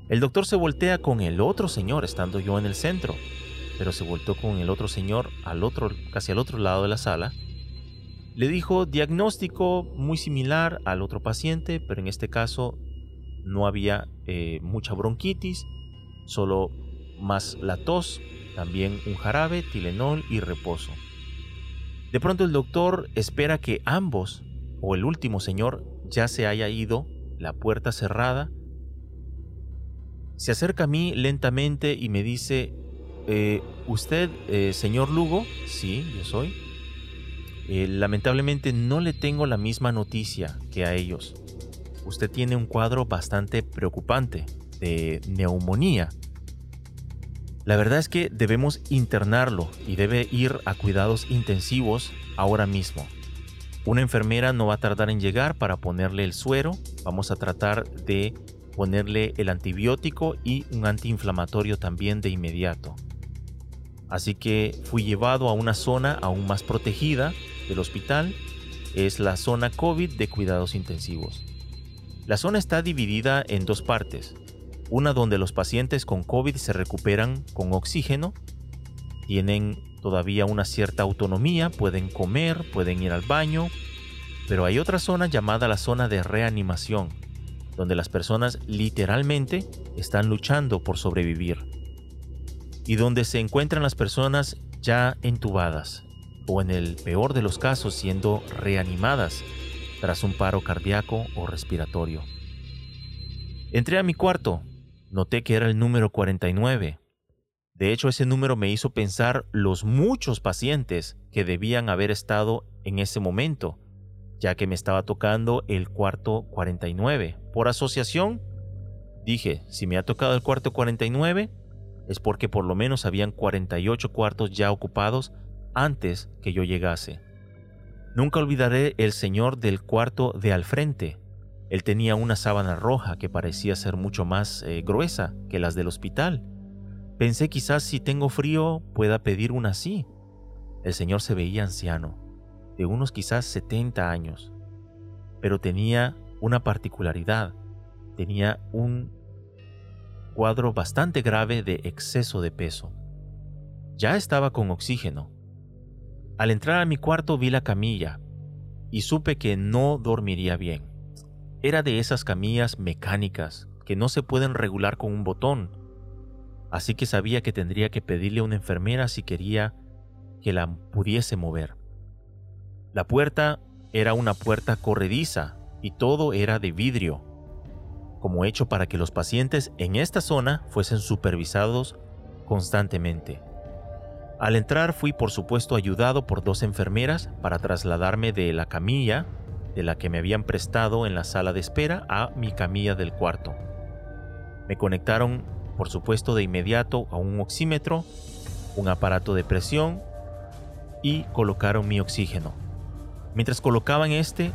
El doctor se voltea con el otro señor estando yo en el centro, pero se volteó con el otro señor al otro, casi al otro lado de la sala. Le dijo diagnóstico muy similar al otro paciente, pero en este caso no había eh, mucha bronquitis, solo más la tos, también un jarabe, Tilenol y reposo. De pronto el doctor espera que ambos, o el último señor, ya se haya ido, la puerta cerrada. Se acerca a mí lentamente y me dice, eh, ¿usted, eh, señor Lugo? Sí, yo soy. Eh, lamentablemente no le tengo la misma noticia que a ellos. Usted tiene un cuadro bastante preocupante de neumonía. La verdad es que debemos internarlo y debe ir a cuidados intensivos ahora mismo. Una enfermera no va a tardar en llegar para ponerle el suero. Vamos a tratar de ponerle el antibiótico y un antiinflamatorio también de inmediato. Así que fui llevado a una zona aún más protegida del hospital. Es la zona COVID de cuidados intensivos. La zona está dividida en dos partes una donde los pacientes con COVID se recuperan con oxígeno, tienen todavía una cierta autonomía, pueden comer, pueden ir al baño, pero hay otra zona llamada la zona de reanimación, donde las personas literalmente están luchando por sobrevivir, y donde se encuentran las personas ya entubadas, o en el peor de los casos siendo reanimadas tras un paro cardíaco o respiratorio. Entré a mi cuarto Noté que era el número 49. De hecho, ese número me hizo pensar los muchos pacientes que debían haber estado en ese momento, ya que me estaba tocando el cuarto 49. Por asociación, dije, si me ha tocado el cuarto 49, es porque por lo menos habían 48 cuartos ya ocupados antes que yo llegase. Nunca olvidaré el señor del cuarto de al frente, él tenía una sábana roja que parecía ser mucho más eh, gruesa que las del hospital. Pensé quizás si tengo frío pueda pedir una así. El señor se veía anciano, de unos quizás 70 años, pero tenía una particularidad. Tenía un cuadro bastante grave de exceso de peso. Ya estaba con oxígeno. Al entrar a mi cuarto vi la camilla y supe que no dormiría bien. Era de esas camillas mecánicas que no se pueden regular con un botón, así que sabía que tendría que pedirle a una enfermera si quería que la pudiese mover. La puerta era una puerta corrediza y todo era de vidrio, como hecho para que los pacientes en esta zona fuesen supervisados constantemente. Al entrar fui por supuesto ayudado por dos enfermeras para trasladarme de la camilla de la que me habían prestado en la sala de espera a mi camilla del cuarto. Me conectaron, por supuesto, de inmediato a un oxímetro, un aparato de presión y colocaron mi oxígeno. Mientras colocaban este,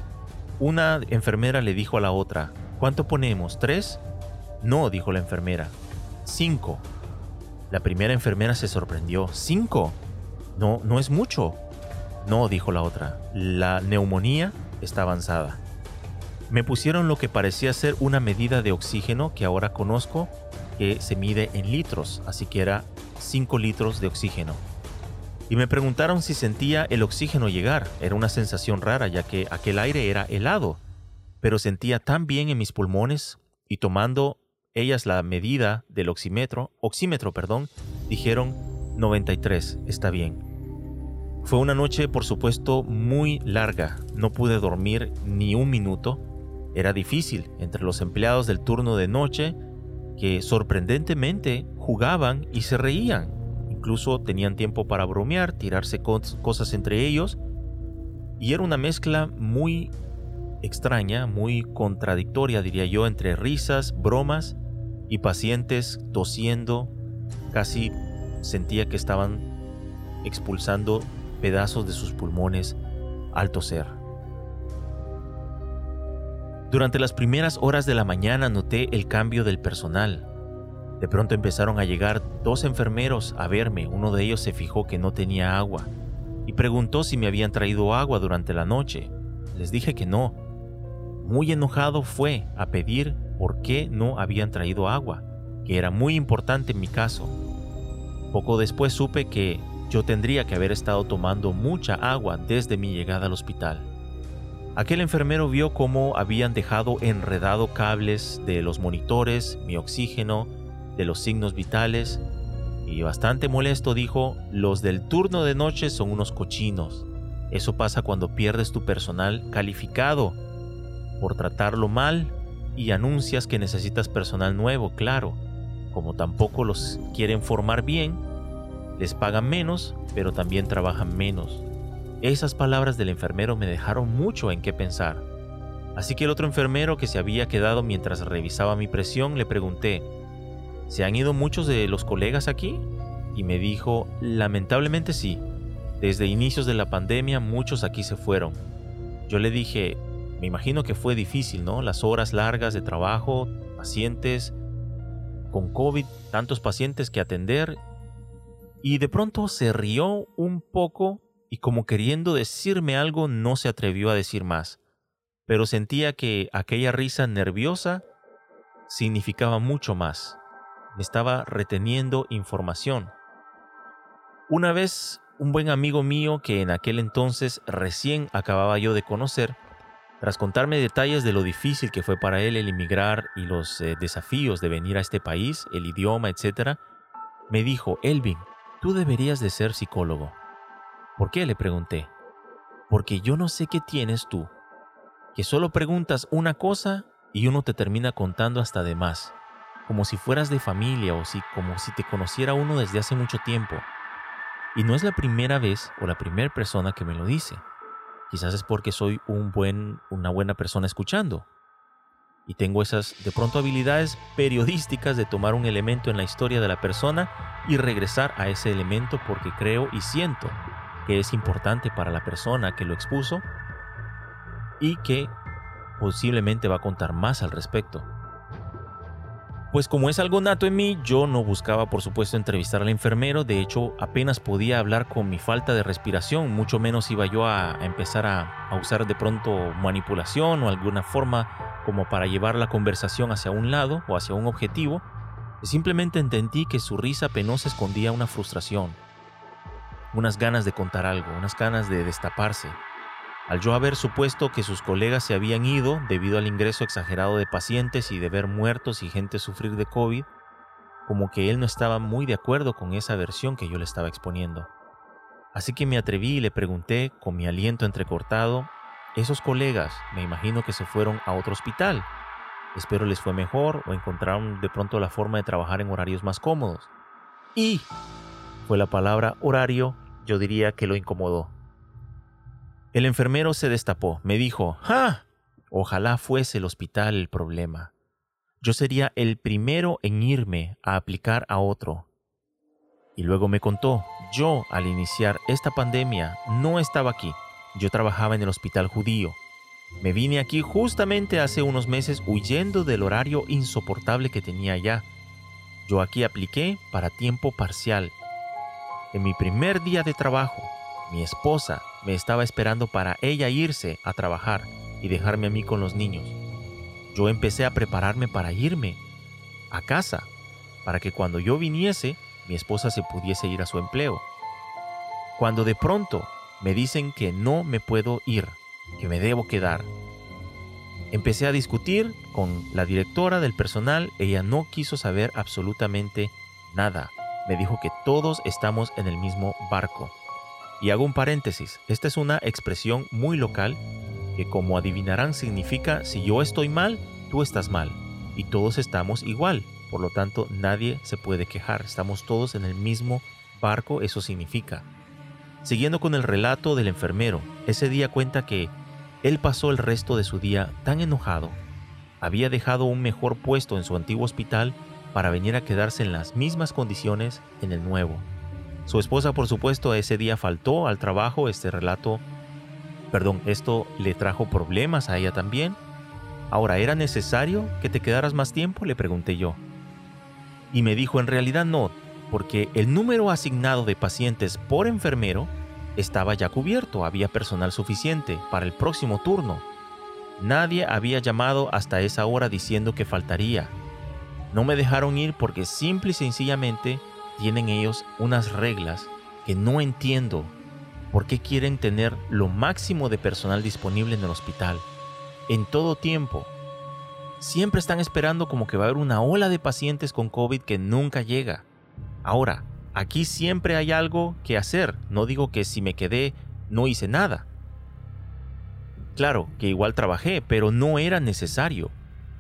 una enfermera le dijo a la otra, ¿cuánto ponemos? ¿Tres? No, dijo la enfermera. Cinco. La primera enfermera se sorprendió. ¿Cinco? No, no es mucho. No, dijo la otra. La neumonía está avanzada. Me pusieron lo que parecía ser una medida de oxígeno que ahora conozco que se mide en litros, así que era 5 litros de oxígeno. Y me preguntaron si sentía el oxígeno llegar. Era una sensación rara ya que aquel aire era helado, pero sentía tan bien en mis pulmones y tomando ellas la medida del oxímetro, oxímetro, perdón, dijeron 93, está bien. Fue una noche, por supuesto, muy larga. No pude dormir ni un minuto. Era difícil entre los empleados del turno de noche que sorprendentemente jugaban y se reían. Incluso tenían tiempo para bromear, tirarse cosas entre ellos. Y era una mezcla muy extraña, muy contradictoria, diría yo, entre risas, bromas y pacientes tosiendo. Casi sentía que estaban expulsando pedazos de sus pulmones al toser. Durante las primeras horas de la mañana noté el cambio del personal. De pronto empezaron a llegar dos enfermeros a verme. Uno de ellos se fijó que no tenía agua y preguntó si me habían traído agua durante la noche. Les dije que no. Muy enojado fue a pedir por qué no habían traído agua, que era muy importante en mi caso. Poco después supe que yo tendría que haber estado tomando mucha agua desde mi llegada al hospital. Aquel enfermero vio cómo habían dejado enredado cables de los monitores, mi oxígeno, de los signos vitales, y bastante molesto dijo, los del turno de noche son unos cochinos. Eso pasa cuando pierdes tu personal calificado por tratarlo mal y anuncias que necesitas personal nuevo, claro. Como tampoco los quieren formar bien, les pagan menos, pero también trabajan menos. Esas palabras del enfermero me dejaron mucho en qué pensar. Así que el otro enfermero que se había quedado mientras revisaba mi presión le pregunté, ¿se han ido muchos de los colegas aquí? Y me dijo, lamentablemente sí. Desde inicios de la pandemia muchos aquí se fueron. Yo le dije, me imagino que fue difícil, ¿no? Las horas largas de trabajo, pacientes, con COVID, tantos pacientes que atender y de pronto se rió un poco y como queriendo decirme algo no se atrevió a decir más, pero sentía que aquella risa nerviosa significaba mucho más. Me estaba reteniendo información. Una vez un buen amigo mío que en aquel entonces recién acababa yo de conocer, tras contarme detalles de lo difícil que fue para él el emigrar y los eh, desafíos de venir a este país, el idioma, etc., me dijo, Elvin, Tú deberías de ser psicólogo. ¿Por qué? le pregunté. Porque yo no sé qué tienes tú, que solo preguntas una cosa y uno te termina contando hasta de más, como si fueras de familia o si, como si te conociera uno desde hace mucho tiempo. Y no es la primera vez o la primera persona que me lo dice. Quizás es porque soy un buen, una buena persona escuchando, y tengo esas de pronto habilidades periodísticas de tomar un elemento en la historia de la persona y regresar a ese elemento porque creo y siento que es importante para la persona que lo expuso y que posiblemente va a contar más al respecto. Pues como es algo nato en mí, yo no buscaba por supuesto entrevistar al enfermero, de hecho apenas podía hablar con mi falta de respiración, mucho menos iba yo a, empezar a, usar de pronto manipulación o alguna forma como para llevar la conversación hacia un lado o hacia un objetivo, simplemente entendí que su risa penosa escondía una frustración, unas ganas de contar algo, unas ganas de destaparse. Al yo haber supuesto que sus colegas se habían ido debido al ingreso exagerado de pacientes y de ver muertos y gente sufrir de COVID, como que él no estaba muy de acuerdo con esa versión que yo le estaba exponiendo. Así que me atreví y le pregunté, con mi aliento entrecortado, esos colegas me imagino que se fueron a otro hospital. Espero les fue mejor o encontraron de pronto la forma de trabajar en horarios más cómodos. Y fue la palabra horario, yo diría que lo incomodó. El enfermero se destapó, me dijo, ¡Ja! Ojalá fuese el hospital el problema. Yo sería el primero en irme a aplicar a otro. Y luego me contó, yo al iniciar esta pandemia no estaba aquí. Yo trabajaba en el hospital judío. Me vine aquí justamente hace unos meses huyendo del horario insoportable que tenía allá. Yo aquí apliqué para tiempo parcial. En mi primer día de trabajo, mi esposa me estaba esperando para ella irse a trabajar y dejarme a mí con los niños. Yo empecé a prepararme para irme a casa, para que cuando yo viniese, mi esposa se pudiese ir a su empleo. Cuando de pronto me dicen que no me puedo ir, que me debo quedar. Empecé a discutir con la directora del personal, ella no quiso saber absolutamente nada. Me dijo que todos estamos en el mismo barco. Y hago un paréntesis, esta es una expresión muy local que como adivinarán significa si yo estoy mal, tú estás mal. Y todos estamos igual, por lo tanto nadie se puede quejar, estamos todos en el mismo barco, eso significa. Siguiendo con el relato del enfermero, ese día cuenta que él pasó el resto de su día tan enojado, había dejado un mejor puesto en su antiguo hospital para venir a quedarse en las mismas condiciones en el nuevo. Su esposa, por supuesto, ese día faltó al trabajo. Este relato, perdón, esto le trajo problemas a ella también. Ahora, ¿era necesario que te quedaras más tiempo? Le pregunté yo. Y me dijo, en realidad no, porque el número asignado de pacientes por enfermero estaba ya cubierto, había personal suficiente para el próximo turno. Nadie había llamado hasta esa hora diciendo que faltaría. No me dejaron ir porque simple y sencillamente tienen ellos unas reglas que no entiendo por qué quieren tener lo máximo de personal disponible en el hospital, en todo tiempo. Siempre están esperando como que va a haber una ola de pacientes con COVID que nunca llega. Ahora, aquí siempre hay algo que hacer. No digo que si me quedé no hice nada. Claro que igual trabajé, pero no era necesario.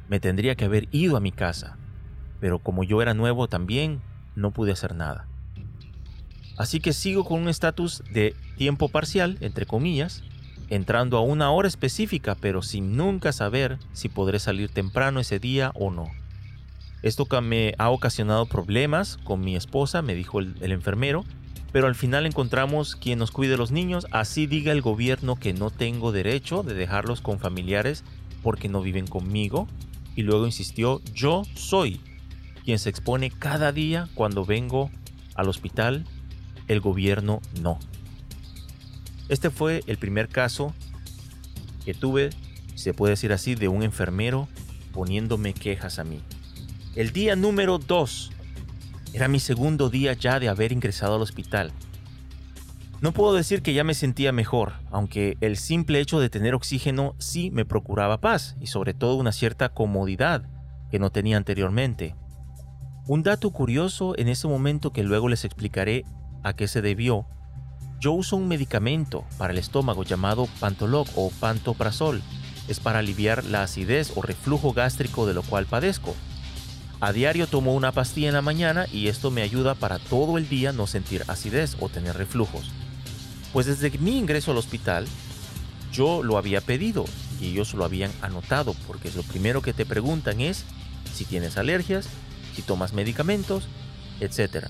Me tendría que haber ido a mi casa. Pero como yo era nuevo también, no pude hacer nada. Así que sigo con un estatus de tiempo parcial, entre comillas, entrando a una hora específica, pero sin nunca saber si podré salir temprano ese día o no. Esto me ha ocasionado problemas con mi esposa, me dijo el, enfermero, pero al final encontramos quien nos cuide los niños, así diga el gobierno que no tengo derecho de dejarlos con familiares porque no viven conmigo. Y luego insistió, yo soy quien se expone cada día cuando vengo al hospital, el gobierno no. Este fue el primer caso que tuve, se puede decir así, de un enfermero poniéndome quejas a mí. El día número 2 era mi segundo día ya de haber ingresado al hospital. No puedo decir que ya me sentía mejor, aunque el simple hecho de tener oxígeno sí me procuraba paz y sobre todo una cierta comodidad que no tenía anteriormente. Un dato curioso en ese momento que luego les explicaré a qué se debió, yo uso un medicamento para el estómago llamado Pantoloc o Pantoprazol. Es para aliviar la acidez o reflujo gástrico de lo cual padezco. A diario tomo una pastilla en la mañana y esto me ayuda para todo el día no sentir acidez o tener reflujos. Pues desde mi ingreso al hospital, yo lo había pedido y ellos lo habían anotado porque lo primero que te preguntan es si tienes alergias si tomas medicamentos, etc.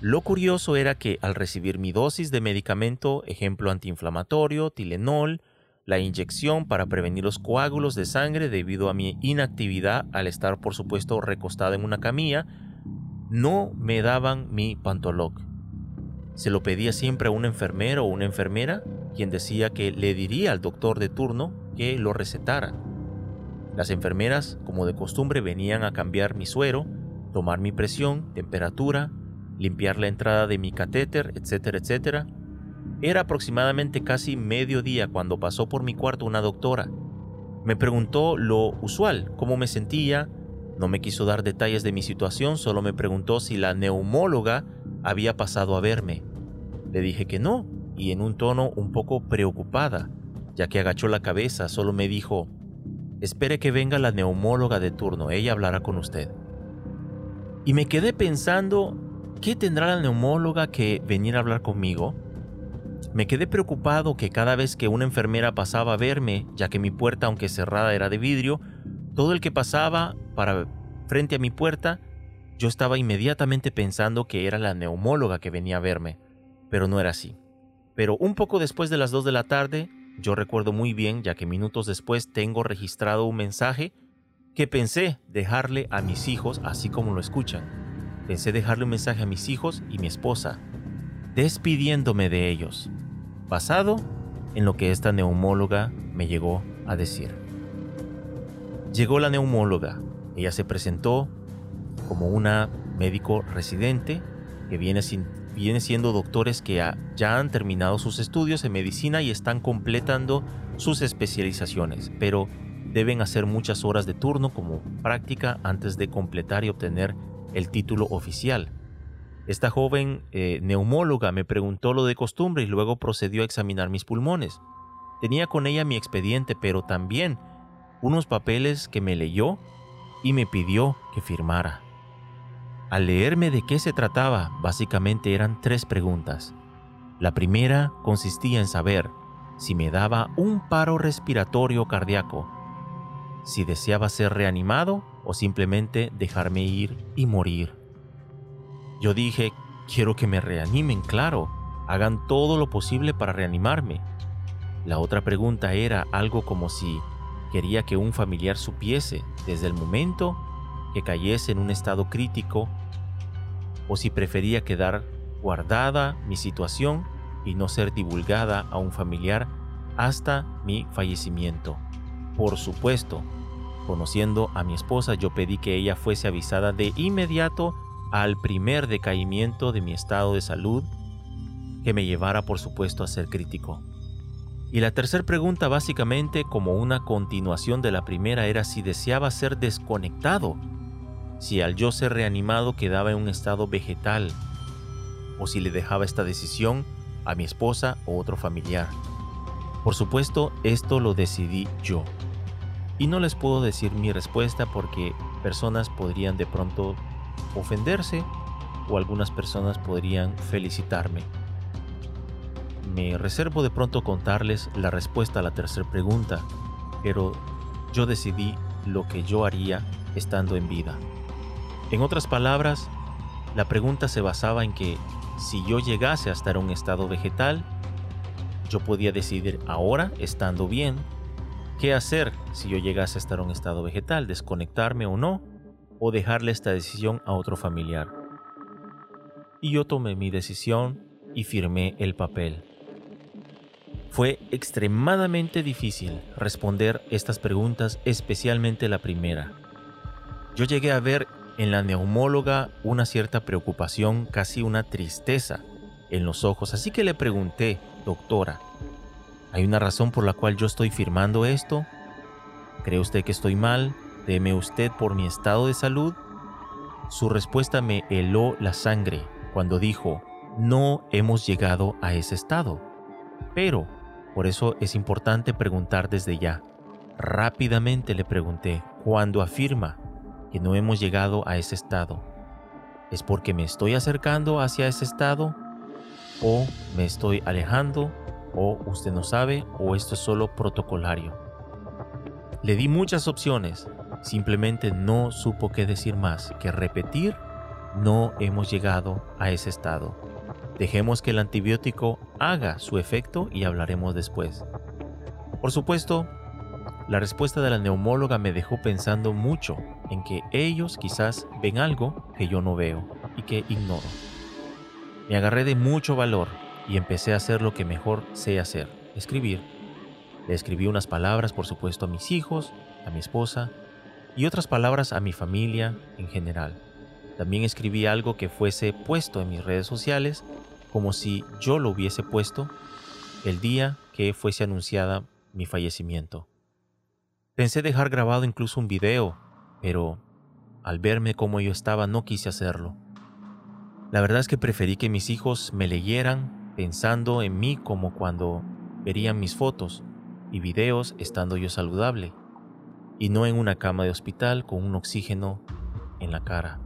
Lo curioso era que al recibir mi dosis de medicamento, ejemplo antiinflamatorio, Tilenol, la inyección para prevenir los coágulos de sangre debido a mi inactividad al estar por supuesto recostado en una camilla, no me daban mi Pantoloc. Se lo pedía siempre a un enfermero o una enfermera, quien decía que le diría al doctor de turno que lo recetara. Las enfermeras, como de costumbre, venían a cambiar mi suero, tomar mi presión, temperatura, limpiar la entrada de mi catéter, etcétera, etcétera. Era aproximadamente casi mediodía cuando pasó por mi cuarto una doctora. Me preguntó lo usual, cómo me sentía, no me quiso dar detalles de mi situación, solo me preguntó si la neumóloga había pasado a verme. Le dije que no, y en un tono un poco preocupada, ya que agachó la cabeza, solo me dijo, Espere que venga la neumóloga de turno, ella hablará con usted. Y me quedé pensando, ¿qué tendrá la neumóloga que venir a hablar conmigo? Me quedé preocupado que cada vez que una enfermera pasaba a verme, ya que mi puerta, aunque cerrada, era de vidrio, todo el que pasaba para frente a mi puerta, yo estaba inmediatamente pensando que era la neumóloga que venía a verme, pero no era así. Pero un poco después de las 2 de la tarde, yo recuerdo muy bien, ya que minutos después tengo registrado un mensaje que pensé dejarle a mis hijos, así como lo escuchan. Pensé dejarle un mensaje a mis hijos y mi esposa, despidiéndome de ellos, basado en lo que esta neumóloga me llegó a decir. Llegó la neumóloga, ella se presentó como una médico residente que viene sin vienen siendo doctores que ya han terminado sus estudios en medicina y están completando sus especializaciones, pero deben hacer muchas horas de turno como práctica antes de completar y obtener el título oficial. Esta joven eh, neumóloga me preguntó lo de costumbre y luego procedió a examinar mis pulmones. Tenía con ella mi expediente, pero también unos papeles que me leyó y me pidió que firmara. Al leerme de qué se trataba, básicamente eran tres preguntas. La primera consistía en saber si me daba un paro respiratorio cardíaco, si deseaba ser reanimado o simplemente dejarme ir y morir. Yo dije, quiero que me reanimen, claro, hagan todo lo posible para reanimarme. La otra pregunta era algo como si quería que un familiar supiese desde el momento que cayese en un estado crítico o si prefería quedar guardada mi situación y no ser divulgada a un familiar hasta mi fallecimiento. Por supuesto, conociendo a mi esposa, yo pedí que ella fuese avisada de inmediato al primer decaimiento de mi estado de salud que me llevara por supuesto a ser crítico. Y la tercera pregunta básicamente como una continuación de la primera era si deseaba ser desconectado, si al yo ser reanimado quedaba en un estado vegetal o si le dejaba esta decisión a mi esposa o otro familiar. Por supuesto, esto lo decidí yo. Y no les puedo decir mi respuesta porque personas podrían de pronto ofenderse o algunas personas podrían felicitarme. Me reservo de pronto contarles la respuesta a la tercera pregunta, pero yo decidí lo que yo haría estando en vida. En otras palabras, la pregunta se basaba en que si yo llegase a estar en un estado vegetal, yo podía decidir ahora, estando bien, qué hacer si yo llegase a estar en un estado vegetal, desconectarme o no, o dejarle esta decisión a otro familiar. Y yo tomé mi decisión y firmé el papel. Fue extremadamente difícil responder estas preguntas, especialmente la primera. Yo llegué a ver en la neumóloga una cierta preocupación, casi una tristeza en los ojos, así que le pregunté, doctora, ¿hay una razón por la cual yo estoy firmando esto? ¿Cree usted que estoy mal? ¿Teme usted por mi estado de salud? Su respuesta me heló la sangre cuando dijo, no hemos llegado a ese estado. Pero, por eso es importante preguntar desde ya. Rápidamente le pregunté, cuando afirma que no hemos llegado a ese estado, ¿es porque me estoy acercando hacia ese estado? ¿O me estoy alejando? ¿O usted no sabe? ¿O esto es solo protocolario? Le di muchas opciones Simplemente no supo qué decir más que repetir, no hemos llegado a ese estado. Dejemos que el antibiótico haga su efecto y hablaremos después. Por supuesto, la respuesta de la neumóloga me dejó pensando mucho en que ellos quizás ven algo que yo no veo y que ignoro. Me agarré de mucho valor y empecé a hacer lo que mejor sé hacer, escribir. Le escribí unas palabras, por supuesto, a mis hijos, a mi esposa y otras palabras a mi familia en general. También escribí algo que fuese puesto en mis redes sociales como si yo lo hubiese puesto el día que fuese anunciada mi fallecimiento. Pensé dejar grabado incluso un video, pero al verme como yo estaba no quise hacerlo. La verdad es que preferí que mis hijos me leyeran pensando en mí como cuando verían mis fotos y videos estando yo saludable y no en una cama de hospital con un oxígeno en la cara.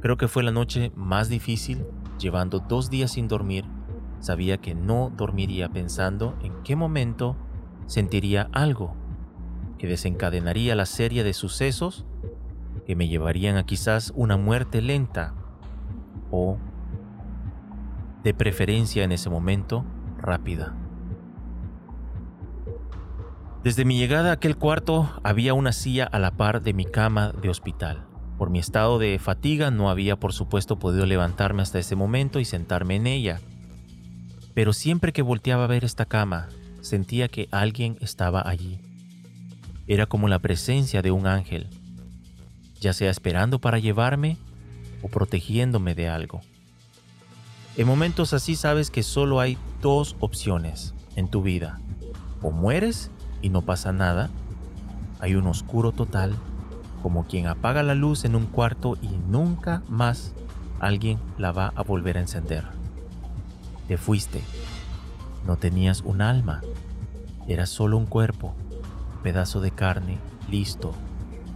Creo que fue la noche más difícil, llevando dos días sin dormir. Sabía que no dormiría pensando en qué momento sentiría algo desencadenaría la serie de sucesos que me llevarían a quizás una muerte lenta o, de preferencia en ese momento, rápida. Desde mi llegada a aquel cuarto había una silla a la par de mi cama de hospital. Por mi estado de fatiga no había por supuesto podido levantarme hasta ese momento y sentarme en ella. Pero siempre que volteaba a ver esta cama, sentía que alguien estaba allí. Era como la presencia de un ángel, ya sea esperando para llevarme o protegiéndome de algo. En momentos así sabes que solo hay dos opciones en tu vida. O mueres y no pasa nada, hay un oscuro total, como quien apaga la luz en un cuarto y nunca más alguien la va a volver a encender. Te fuiste. No tenías un alma. Eras solo un cuerpo, pedazo de carne, listo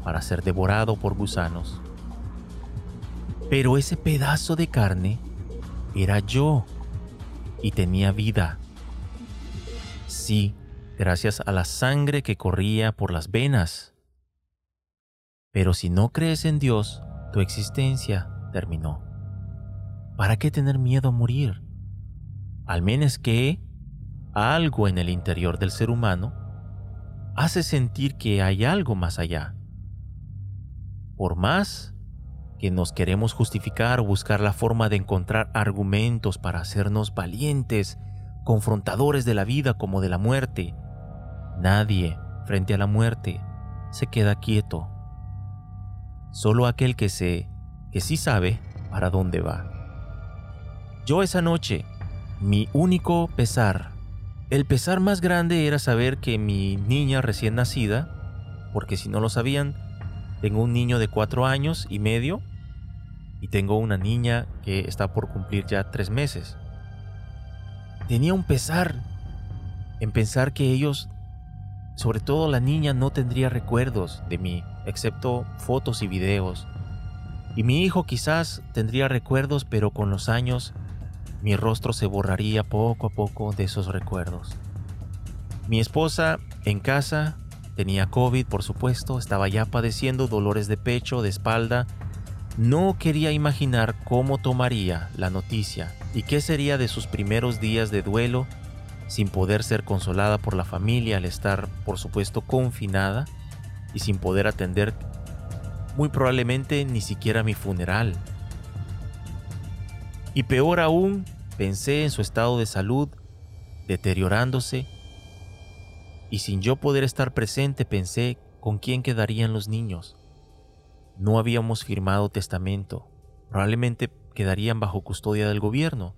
para ser devorado por gusanos. Pero ese pedazo de carne era yo y tenía vida. Sí, gracias a la sangre que corría por las venas. Pero si no crees en Dios, tu existencia terminó. ¿Para qué tener miedo a morir? Al menos que algo en el interior del ser humano hace sentir que hay algo más allá. Por más que nos queremos justificar o buscar la forma de encontrar argumentos para hacernos valientes, confrontadores de la vida como de la muerte, nadie frente a la muerte se queda quieto. Solo aquel que sé, que sí sabe para dónde va. Yo esa noche, mi único pesar, el pesar más grande era saber que mi niña recién nacida, porque si no lo sabían, tengo un niño de cuatro años y medio y tengo una niña que está por cumplir ya tres meses. Tenía un pesar en pensar que ellos, sobre todo la niña, no tendría recuerdos de mí, excepto fotos y videos. Y mi hijo quizás tendría recuerdos, pero con los años mi rostro se borraría poco a poco de esos recuerdos. Mi esposa en casa tenía COVID, por supuesto, estaba ya padeciendo dolores de pecho, de espalda, no quería imaginar cómo tomaría la noticia y qué sería de sus primeros días de duelo sin poder ser consolada por la familia al estar, por supuesto, confinada y sin poder atender muy probablemente ni siquiera mi funeral. Y peor aún, pensé en su estado de salud deteriorándose y sin yo poder estar presente pensé con quién quedarían los niños. No habíamos firmado testamento. Probablemente quedarían bajo custodia del gobierno.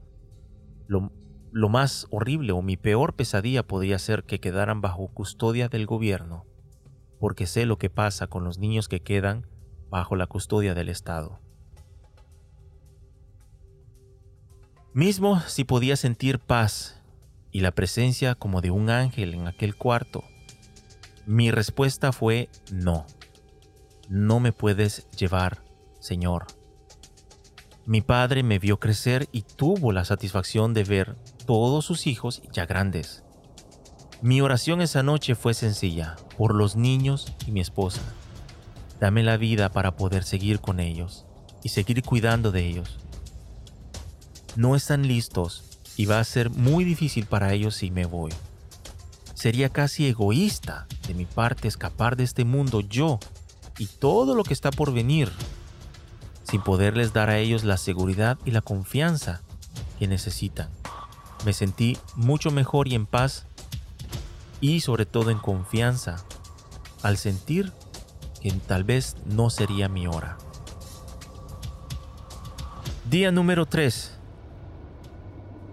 Lo, más horrible o mi peor pesadilla podría ser que quedaran bajo custodia del gobierno, porque sé lo que pasa con los niños que quedan bajo la custodia del Estado. Mismo si podía sentir paz y la presencia como de un ángel en aquel cuarto, mi respuesta fue no no me puedes llevar, Señor. Mi padre me vio crecer y tuvo la satisfacción de ver todos sus hijos ya grandes. Mi oración esa noche fue sencilla, por los niños y mi esposa. Dame la vida para poder seguir con ellos y seguir cuidando de ellos. No están listos y va a ser muy difícil para ellos si me voy. Sería casi egoísta de mi parte escapar de este mundo yo y todo lo que está por venir, sin poderles dar a ellos la seguridad y la confianza que necesitan. Me sentí mucho mejor y en paz y sobre todo en confianza al sentir que tal vez no sería mi hora. Día número 3.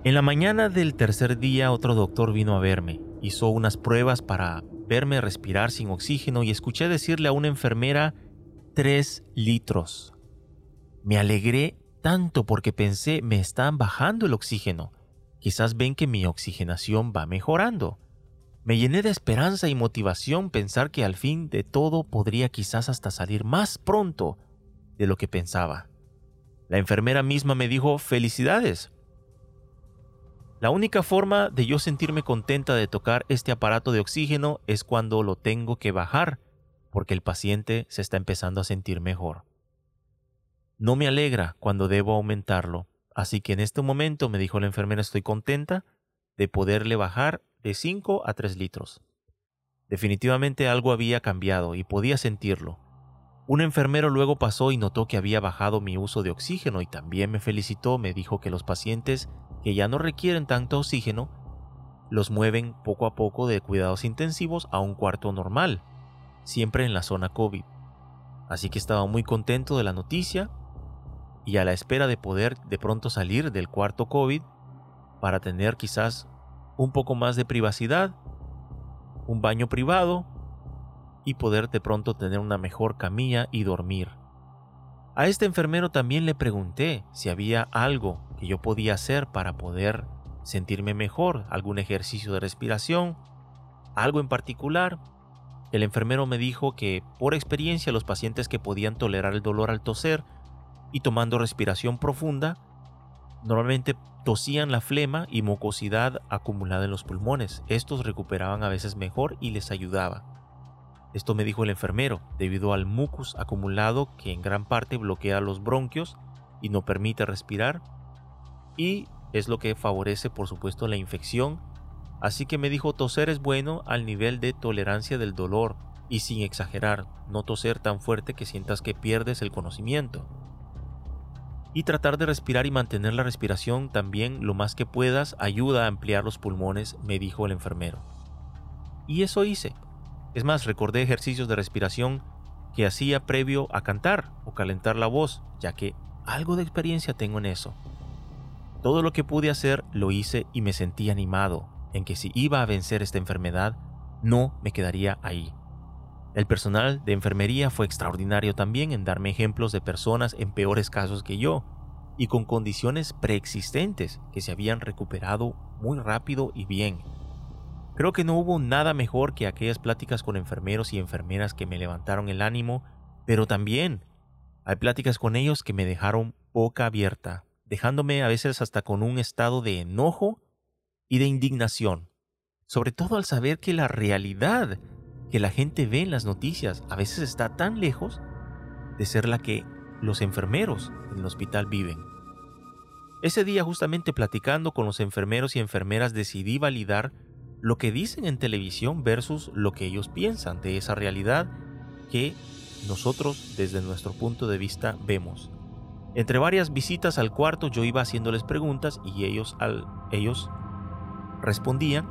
En la mañana del tercer día otro doctor vino a verme. Hizo unas pruebas para verme respirar sin oxígeno y escuché decirle a una enfermera tres litros. Me alegré tanto porque pensé me están bajando el oxígeno. Quizás ven que mi oxigenación va mejorando. Me llené de esperanza y motivación pensar que al fin de todo podría quizás hasta salir más pronto de lo que pensaba. La enfermera misma me dijo felicidades, la única forma de yo sentirme contenta de tocar este aparato de oxígeno es cuando lo tengo que bajar, porque el paciente se está empezando a sentir mejor. No me alegra cuando debo aumentarlo, así que en este momento me dijo la enfermera estoy contenta de poderle bajar de 5 a 3 litros. Definitivamente algo había cambiado y podía sentirlo. Un enfermero luego pasó y notó que había bajado mi uso de oxígeno y también me felicitó, me dijo que los pacientes que ya no requieren tanto oxígeno, los mueven poco a poco de cuidados intensivos a un cuarto normal, siempre en la zona COVID. Así que estaba muy contento de la noticia y a la espera de poder de pronto salir del cuarto COVID para tener quizás un poco más de privacidad, un baño privado y poder de pronto tener una mejor camilla y dormir. A este enfermero también le pregunté si había algo que yo podía hacer para poder sentirme mejor, algún ejercicio de respiración, algo en particular. El enfermero me dijo que por experiencia los pacientes que podían tolerar el dolor al toser y tomando respiración profunda, normalmente tosían la flema y mucosidad acumulada en los pulmones. Estos recuperaban a veces mejor y les ayudaba. Esto me dijo el enfermero, debido al mucus acumulado que en gran parte bloquea los bronquios y no permite respirar. Y es lo que favorece por supuesto la infección. Así que me dijo toser es bueno al nivel de tolerancia del dolor y sin exagerar, no toser tan fuerte que sientas que pierdes el conocimiento. Y tratar de respirar y mantener la respiración también lo más que puedas ayuda a ampliar los pulmones, me dijo el enfermero. Y eso hice. Es más, recordé ejercicios de respiración que hacía previo a cantar o calentar la voz, ya que algo de experiencia tengo en eso. Todo lo que pude hacer lo hice y me sentí animado en que si iba a vencer esta enfermedad, no me quedaría ahí. El personal de enfermería fue extraordinario también en darme ejemplos de personas en peores casos que yo y con condiciones preexistentes que se habían recuperado muy rápido y bien. Creo que no hubo nada mejor que aquellas pláticas con enfermeros y enfermeras que me levantaron el ánimo, pero también hay pláticas con ellos que me dejaron boca abierta, dejándome a veces hasta con un estado de enojo y de indignación, sobre todo al saber que la realidad que la gente ve en las noticias a veces está tan lejos de ser la que los enfermeros en el hospital viven. Ese día justamente platicando con los enfermeros y enfermeras decidí validar lo que dicen en televisión versus lo que ellos piensan de esa realidad que nosotros desde nuestro punto de vista vemos. Entre varias visitas al cuarto yo iba haciéndoles preguntas y ellos, ellos respondían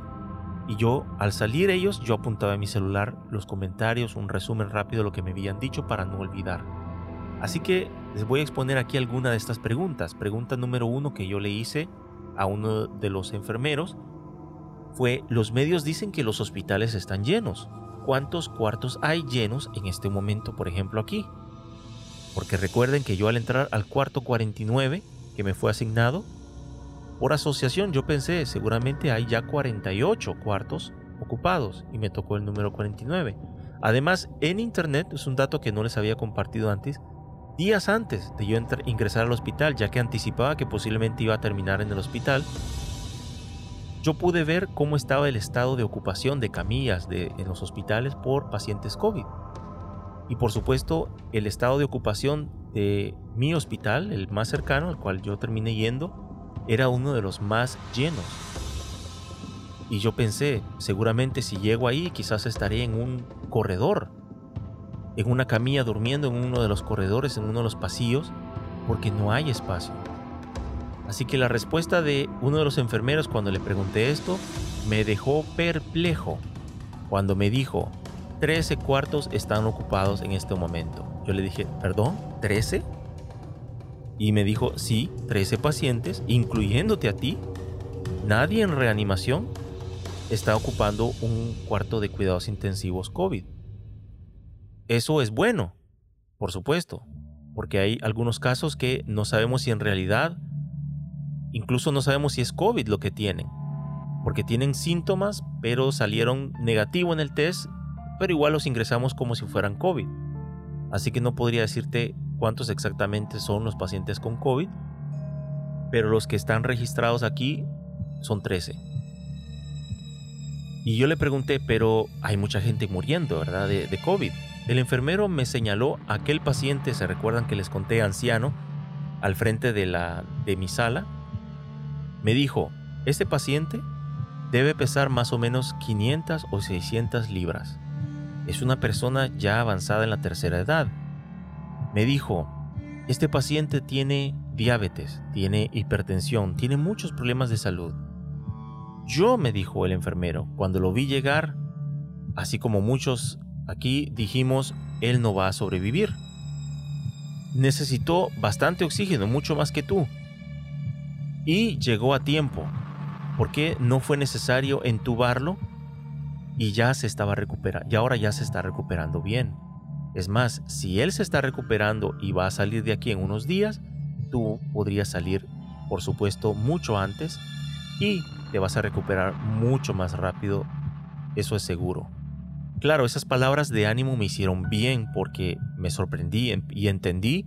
y yo al salir ellos yo apuntaba en mi celular los comentarios, un resumen rápido de lo que me habían dicho para no olvidar. Así que les voy a exponer aquí alguna de estas preguntas. Pregunta número uno que yo le hice a uno de los enfermeros fue, los medios dicen que los hospitales están llenos. ¿Cuántos cuartos hay llenos en este momento, por ejemplo, aquí? Porque recuerden que yo al entrar al cuarto 49 que me fue asignado, por asociación yo pensé, seguramente hay ya 48 cuartos ocupados y me tocó el número 49. Además, en internet, es un dato que no les había compartido antes, días antes de yo ingresar al hospital, ya que anticipaba que posiblemente iba a terminar en el hospital, yo pude ver cómo estaba el estado de ocupación de camillas en los hospitales por pacientes COVID. Y por supuesto, el estado de ocupación de mi hospital, el más cercano, al cual yo terminé yendo, era uno de los más llenos. Y yo pensé, seguramente si llego ahí quizás estaré en un corredor, en una camilla durmiendo en uno de los corredores, en uno de los pasillos, porque no hay espacio. Así que la respuesta de uno de los enfermeros cuando le pregunté esto me dejó perplejo cuando me dijo, 13 cuartos están ocupados en este momento. Yo le dije, ¿perdón? ¿13? Y me dijo, sí, 13 pacientes, incluyéndote a ti. Nadie en reanimación está ocupando un cuarto de cuidados intensivos COVID. Eso es bueno, por supuesto, porque hay algunos casos que no sabemos si en realidad, incluso no sabemos si es COVID lo que tienen, porque tienen síntomas, pero salieron negativo en el test, pero igual los ingresamos como si fueran COVID. Así que no podría decirte cuántos exactamente son los pacientes con COVID, pero los que están registrados aquí son 13. Y yo le pregunté, pero hay mucha gente muriendo, ¿verdad? De, COVID. El enfermero me señaló aquel paciente, se recuerdan que les conté anciano, al frente de, la, de mi sala. Me dijo, este paciente debe pesar más o menos 500 o 600 libras. Es una persona ya avanzada en la tercera edad me dijo, este paciente tiene diabetes, tiene hipertensión, tiene muchos problemas de salud. Yo, me dijo el enfermero, cuando lo vi llegar, así como muchos aquí dijimos, él no va a sobrevivir. Necesitó bastante oxígeno, mucho más que tú. Y llegó a tiempo, porque no fue necesario entubarlo y ya se estaba recuperando, y ahora ya se está recuperando bien. Es más, si él se está recuperando y va a salir de aquí en unos días, tú podrías salir, por supuesto, mucho antes y te vas a recuperar mucho más rápido, eso es seguro. Claro, esas palabras de ánimo me hicieron bien porque me sorprendí y entendí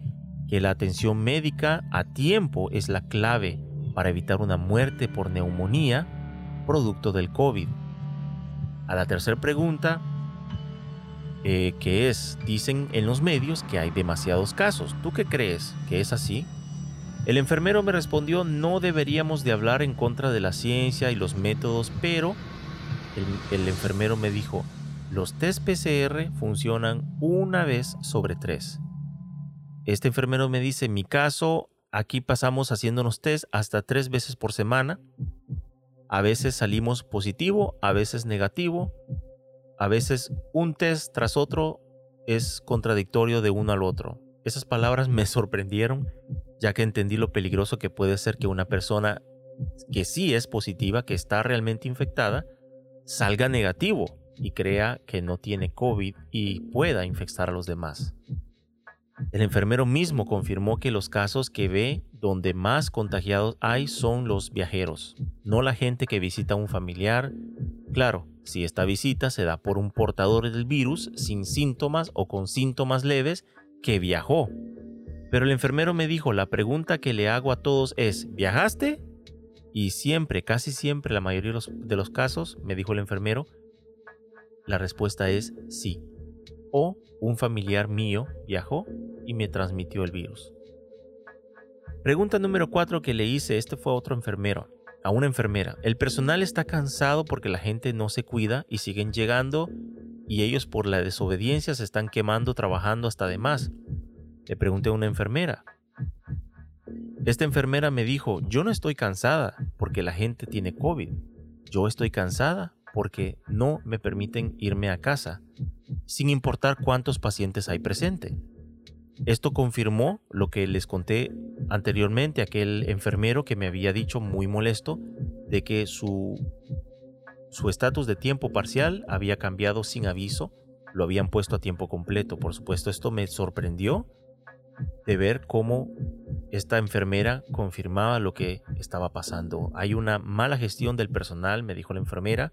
que la atención médica a tiempo es la clave para evitar una muerte por neumonía producto del COVID. A la tercera pregunta, eh, que es, dicen en los medios que hay demasiados casos. ¿Tú qué crees? ¿Que es así? El enfermero me respondió, no deberíamos de hablar en contra de la ciencia y los métodos, pero el, enfermero me dijo, los test PCR funcionan una vez sobre tres. Este enfermero me dice, en mi caso, aquí pasamos haciéndonos test hasta tres veces por semana. A veces salimos positivo, a veces negativo. A veces un test tras otro es contradictorio de uno al otro. Esas palabras me sorprendieron ya que entendí lo peligroso que puede ser que una persona que sí es positiva, que está realmente infectada, salga negativo y crea que no tiene COVID y pueda infectar a los demás. El enfermero mismo confirmó que los casos que ve donde más contagiados hay son los viajeros, no la gente que visita a un familiar. Claro, si esta visita se da por un portador del virus sin síntomas o con síntomas leves que viajó pero el enfermero me dijo, la pregunta que le hago a todos es, ¿viajaste? Y siempre, casi siempre, la mayoría de los, casos, me dijo el enfermero, la respuesta es sí. O un familiar mío viajó y me transmitió el virus. Pregunta número 4 que le hice, este fue a otro enfermero, a una enfermera. El personal está cansado porque la gente no se cuida y siguen llegando y ellos por la desobediencia se están quemando trabajando hasta de más. Le pregunté a una enfermera. Esta enfermera me dijo, yo no estoy cansada porque la gente tiene COVID. Yo estoy cansada porque no me permiten irme a casa, sin importar cuántos pacientes hay presente. Esto confirmó lo que les conté anteriormente, aquel enfermero que me había dicho muy molesto de que su su estatus de tiempo parcial había cambiado sin aviso, lo habían puesto a tiempo completo. Por supuesto, esto me sorprendió de ver cómo esta enfermera confirmaba lo que estaba pasando. Hay una mala gestión del personal, me dijo la enfermera.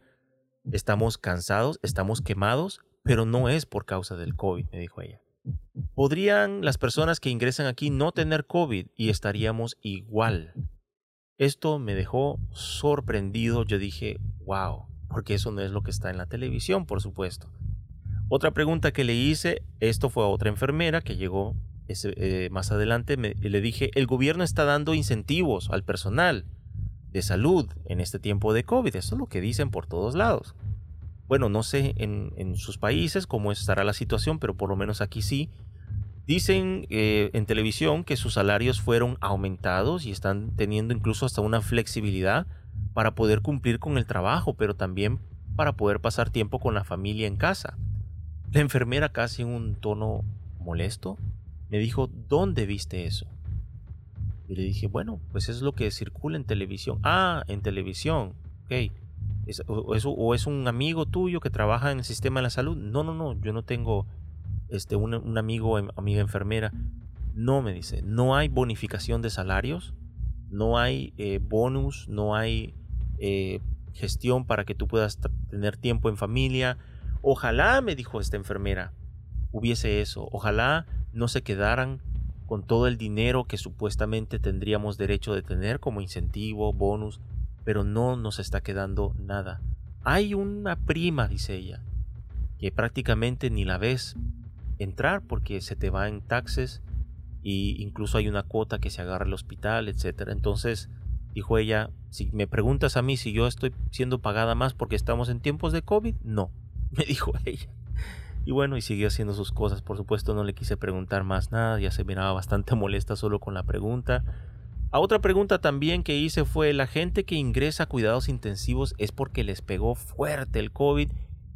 Estamos cansados, estamos quemados, pero no es por causa del COVID, me dijo ella. Podrían las personas que ingresan aquí no tener COVID y estaríamos igual. Esto me dejó sorprendido. Yo dije, wow, porque eso no es lo que está en la televisión, por supuesto. Otra pregunta que le hice, esto fue a otra enfermera que llegó eh, más adelante le dije, el gobierno está dando incentivos al personal de salud en este tiempo de COVID. Eso es lo que dicen por todos lados. Bueno, no sé en, sus países cómo estará la situación, pero por lo menos aquí sí. Dicen eh, en televisión que sus salarios fueron aumentados y están teniendo incluso hasta una flexibilidad para poder cumplir con el trabajo, pero también para poder pasar tiempo con la familia en casa. La enfermera casi en un tono molesto me dijo, ¿dónde viste eso? Y le dije, bueno, pues es lo que circula en televisión. Ah, en televisión. Ok. O, es un amigo tuyo que trabaja en el sistema de la salud? No, no, no. Yo no tengo este, un, amigo, em, amiga enfermera. No, me dice. No hay bonificación de salarios. No hay eh, bonus. No hay eh, gestión para que tú puedas tener tiempo en familia. Ojalá, me dijo esta enfermera, hubiese eso. Ojalá no se quedaran con todo el dinero que supuestamente tendríamos derecho de tener como incentivo, bonus, pero no nos está quedando nada. Hay una prima, dice ella, que prácticamente ni la ves entrar porque se te va en taxes y incluso hay una cuota que se agarra al hospital, etc. Entonces, dijo ella, si me preguntas a mí si yo estoy siendo pagada más porque estamos en tiempos de COVID, no, me dijo ella. Y bueno, y siguió haciendo sus cosas. Por supuesto, no le quise preguntar más nada. Ya se miraba bastante molesta solo con la pregunta. A otra pregunta también que hice fue, ¿la gente que ingresa a cuidados intensivos es porque les pegó fuerte el COVID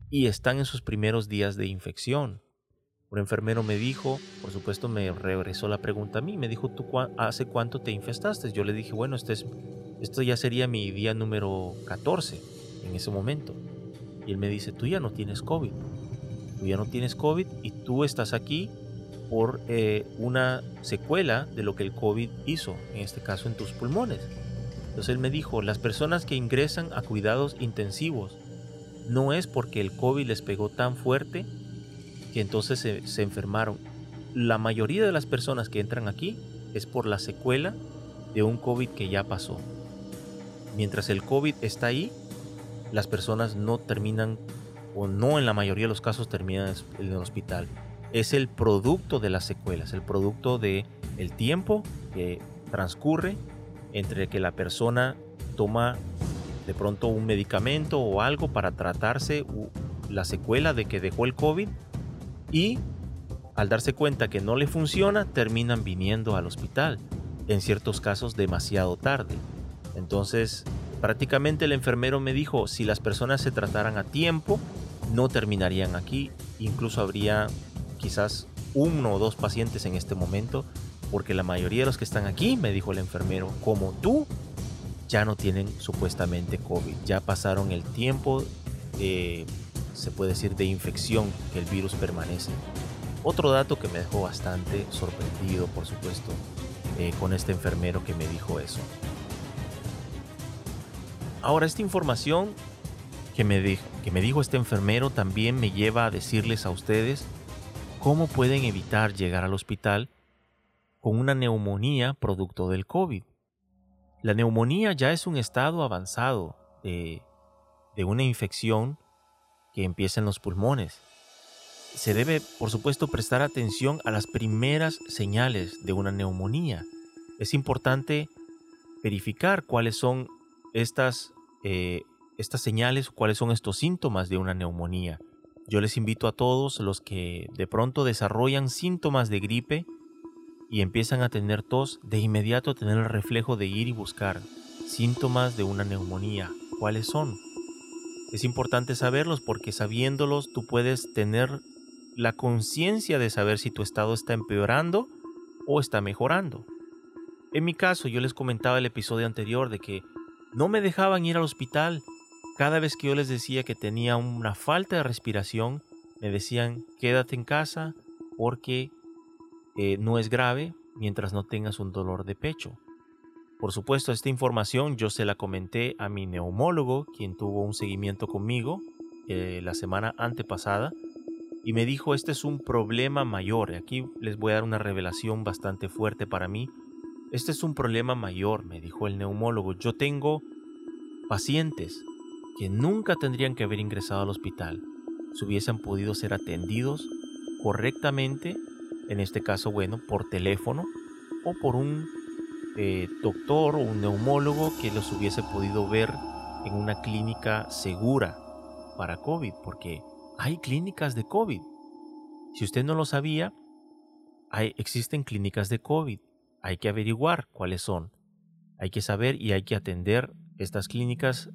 y están en sus primeros días de infección? Un enfermero me dijo, por supuesto me regresó la pregunta a mí, me dijo, ¿tú hace cuánto te infestaste? Yo le dije, bueno, este es, esto ya sería mi día número 14 en ese momento. Y él me dice, tú ya no tienes COVID. tú ya no tienes COVID y tú estás aquí por eh, una secuela de lo que el COVID hizo, en este caso en tus pulmones. Entonces él me dijo, las personas que ingresan a cuidados intensivos no es porque el COVID les pegó tan fuerte que entonces se, se enfermaron. La mayoría de las personas que entran aquí es por la secuela de un COVID que ya pasó. Mientras el COVID está ahí, las personas no terminan, o no en la mayoría de los casos terminan en el hospital. Es el producto de las secuelas, el producto de el tiempo que transcurre entre que la persona toma de pronto un medicamento o algo para tratarse la secuela de que dejó el COVID y al darse cuenta que no le funciona terminan viniendo al hospital, en ciertos casos demasiado tarde. Entonces prácticamente el enfermero me dijo, si las personas se trataran a tiempo, no terminarían aquí, incluso habría quizás uno o dos pacientes en este momento porque la mayoría de los que están aquí, me dijo el enfermero, como tú, ya no tienen supuestamente COVID, ya pasaron el tiempo, se puede decir, de infección que el virus permanece. Otro dato que me dejó bastante sorprendido, por supuesto, eh, con este enfermero que me dijo eso. Ahora, esta información que me, que me dijo este enfermero también me lleva a decirles a ustedes cómo pueden evitar llegar al hospital con una neumonía producto del COVID. La neumonía ya es un estado avanzado de, una infección que empieza en los pulmones. Se debe, por supuesto, prestar atención a las primeras señales de una neumonía. Es importante verificar cuáles son estas, eh, señales, cuáles son estos síntomas de una neumonía. Yo les invito a todos los que de pronto desarrollan síntomas de gripe y empiezan a tener tos, de inmediato tener el reflejo de ir y buscar síntomas de una neumonía. ¿Cuáles son? Es importante saberlos porque sabiéndolos tú puedes tener la conciencia de saber si tu estado está empeorando o está mejorando. En mi caso, yo les comentaba el episodio anterior de que no me dejaban ir al hospital. Cada vez que yo les decía que tenía una falta de respiración, me decían quédate en casa porque eh, no es grave mientras no tengas un dolor de pecho. Por supuesto, esta información yo se la comenté a mi neumólogo, quien tuvo un seguimiento conmigo eh, la semana antepasada, y me dijo, este es un problema mayor. Aquí les voy a dar una revelación bastante fuerte para mí. Este es un problema mayor, me dijo el neumólogo. Yo tengo pacientes que nunca tendrían que haber ingresado al hospital si hubiesen podido ser atendidos correctamente en este caso, bueno, por teléfono o por un eh, doctor o un neumólogo que los hubiese podido ver en una clínica segura para COVID, porque hay clínicas de COVID. Si usted no lo sabía, hay, existen clínicas de COVID. Hay que averiguar cuáles son. Hay que saber y hay que atender estas clínicas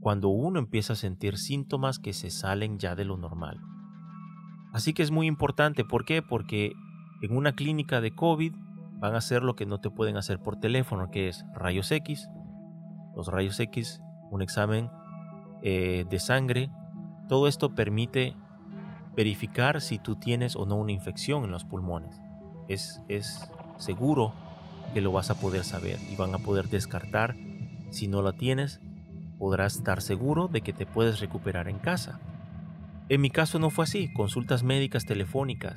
cuando uno empieza a sentir síntomas que se salen ya de lo normal. Así que es muy importante. ¿Por qué? Porque en una clínica de COVID van a hacer lo que no te pueden hacer por teléfono, que es rayos X. Los rayos X, un examen eh, de sangre. Todo esto permite verificar si tú tienes o no una infección en los pulmones. Es, es seguro que lo vas a poder saber y van a poder descartar. Si no la tienes, podrás estar seguro de que te puedes recuperar en casa. En mi caso no fue así, consultas médicas telefónicas,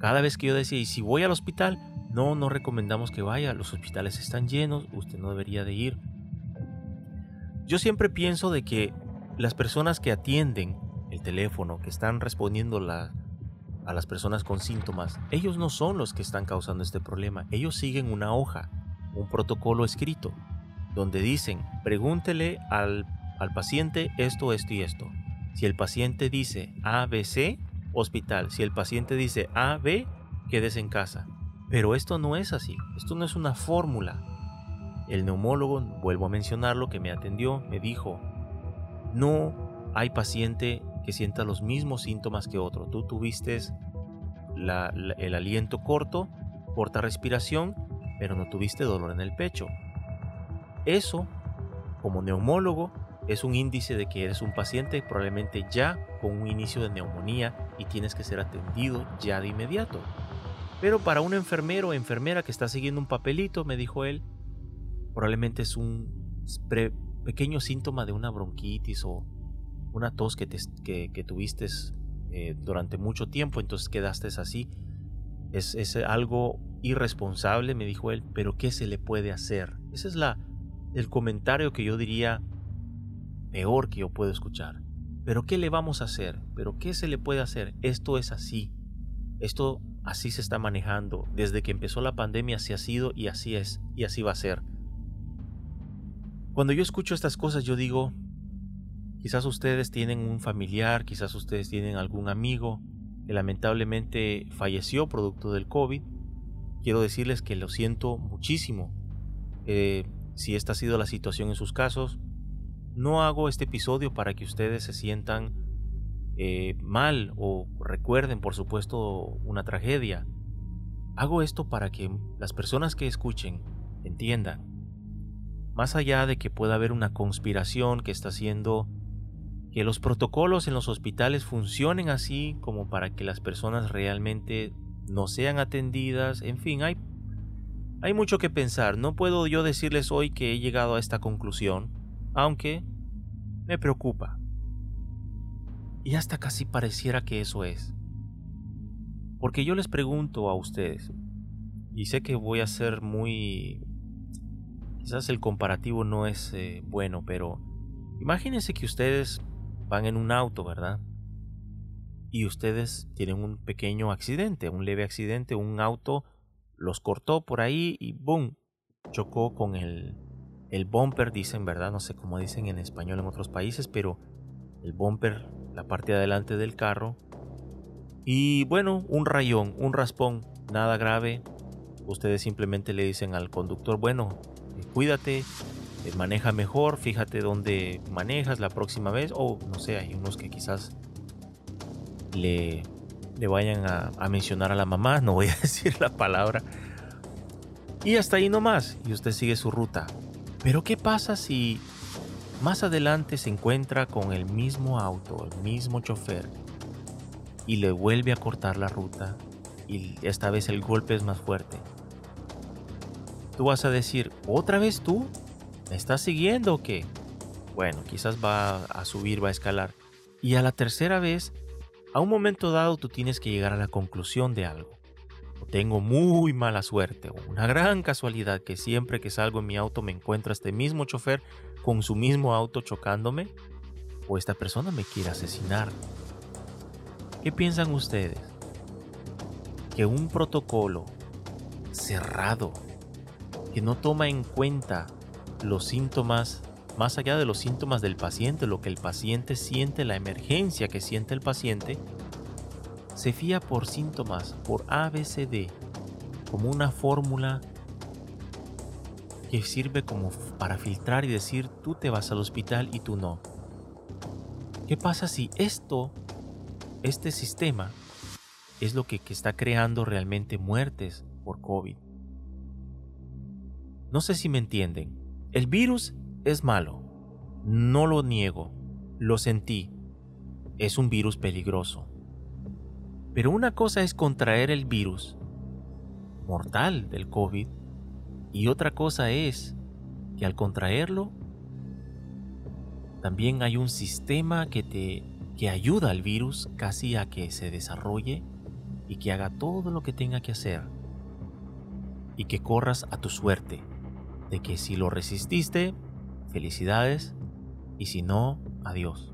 cada vez que yo decía, y si voy al hospital, no, no recomendamos que vaya, los hospitales están llenos, usted no debería de ir. Yo siempre pienso de que las personas que atienden el teléfono, que están respondiendo a las personas con síntomas, ellos no son los que están causando este problema, ellos siguen una hoja, un protocolo escrito, donde dicen, pregúntele al, al paciente esto, esto y esto. Si el paciente dice ABC, hospital. Si el paciente dice A, B, quédese en casa. Pero esto no es así, esto no es una fórmula. El neumólogo, vuelvo a mencionarlo, que me atendió, me dijo, no hay paciente que sienta los mismos síntomas que otro. Tú tuviste el aliento corto, corta respiración, pero no tuviste dolor en el pecho. Eso, como neumólogo, es un índice de que eres un paciente probablemente ya con un inicio de neumonía y tienes que ser atendido ya de inmediato. Pero para un enfermero o enfermera que está siguiendo un papelito, me dijo él, probablemente es un pequeño síntoma de una bronquitis o una tos que, tuviste eh, durante mucho tiempo, entonces quedaste así. Es, es algo irresponsable, me dijo él, pero ¿qué se le puede hacer? Ese es la, el comentario que yo diría peor que yo puedo escuchar. Pero ¿qué le vamos a hacer? ¿Pero qué se le puede hacer? Esto es así. Esto así se está manejando. Desde que empezó la pandemia así ha sido y así es y así va a ser. Cuando yo escucho estas cosas yo digo, quizás ustedes tienen un familiar, quizás ustedes tienen algún amigo que lamentablemente falleció producto del COVID. Quiero decirles que lo siento muchísimo. Eh, si esta ha sido la situación en sus casos, no hago este episodio para que ustedes se sientan eh, mal o recuerden, por supuesto, una tragedia. Hago esto para que las personas que escuchen entiendan. Más allá de que pueda haber una conspiración que está haciendo que los protocolos en los hospitales funcionen así como para que las personas realmente no sean atendidas, en fin, hay, hay mucho que pensar. No puedo yo decirles hoy que he llegado a esta conclusión, aunque me preocupa. Y hasta casi pareciera que eso es. Porque yo les pregunto a ustedes, y sé que voy a ser muy... Quizás el comparativo no es eh, bueno, pero imagínense que ustedes van en un auto, ¿verdad? Y ustedes tienen un pequeño accidente, un leve accidente, un auto los cortó por ahí y ¡boom! chocó con el, el bumper, dicen, ¿verdad? No sé cómo dicen en español en otros países, pero el bumper, la parte de adelante del carro. Y bueno, un rayón, un raspón, nada grave. Ustedes simplemente le dicen al conductor, bueno, eh, cuídate, eh, maneja mejor, fíjate dónde manejas la próxima vez. O no sé, hay unos que quizás le, le vayan a, mencionar a la mamá, no voy a decir la palabra. Y hasta ahí nomás, y usted sigue su ruta. Pero ¿qué pasa si más adelante se encuentra con el mismo auto, el mismo chofer, y le vuelve a cortar la ruta y esta vez el golpe es más fuerte? Tú vas a decir, ¿otra vez tú? ¿Me estás siguiendo o qué? Bueno, quizás va a subir, va a escalar. Y a la tercera vez, a un momento dado tú tienes que llegar a la conclusión de algo tengo muy mala suerte o una gran casualidad que siempre que salgo en mi auto me encuentro a este mismo chofer con su mismo auto chocándome o esta persona me quiere asesinar. ¿Qué piensan ustedes? Que un protocolo cerrado que no toma en cuenta los síntomas más allá de los síntomas del paciente, lo que el paciente siente, la emergencia que siente el paciente, se fía por síntomas, por ABCD, como una fórmula que sirve como para filtrar y decir tú te vas al hospital y tú no. ¿Qué pasa si esto, este sistema, es lo que, que está creando realmente muertes por COVID? No sé si me entienden. El virus es malo. No lo niego. Lo sentí. Es un virus peligroso. Pero una cosa es contraer el virus mortal del COVID y otra cosa es que al contraerlo también hay un sistema que te que ayuda al virus casi a que se desarrolle y que haga todo lo que tenga que hacer y que corras a tu suerte de que si lo resististe, felicidades y si no, adiós.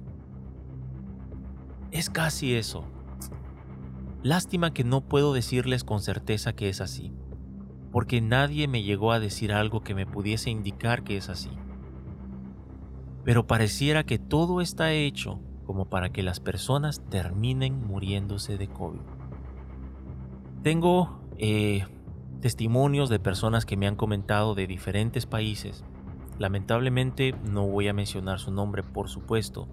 Es casi eso. Lástima que no puedo decirles con certeza que es así, porque nadie me llegó a decir algo que me pudiese indicar que es así. Pero pareciera que todo está hecho como para que las personas terminen muriéndose de COVID. Tengo eh, testimonios de personas que me han comentado de diferentes países. Lamentablemente no voy a mencionar su nombre, por supuesto,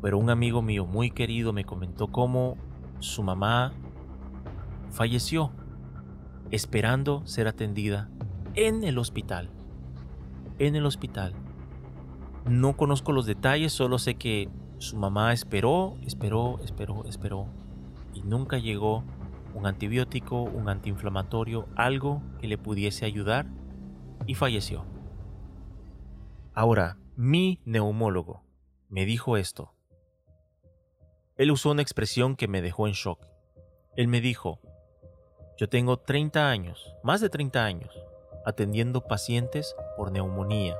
pero un amigo mío muy querido me comentó cómo su mamá falleció esperando ser atendida en el hospital. En el hospital. No conozco los detalles, solo sé que su mamá esperó, esperó, esperó, esperó y nunca llegó un antibiótico, un antiinflamatorio, algo que le pudiese ayudar y falleció. Ahora, mi neumólogo me dijo esto. Él usó una expresión que me dejó en shock. Él me dijo, yo tengo 30 años, más de 30 años, atendiendo pacientes por neumonía.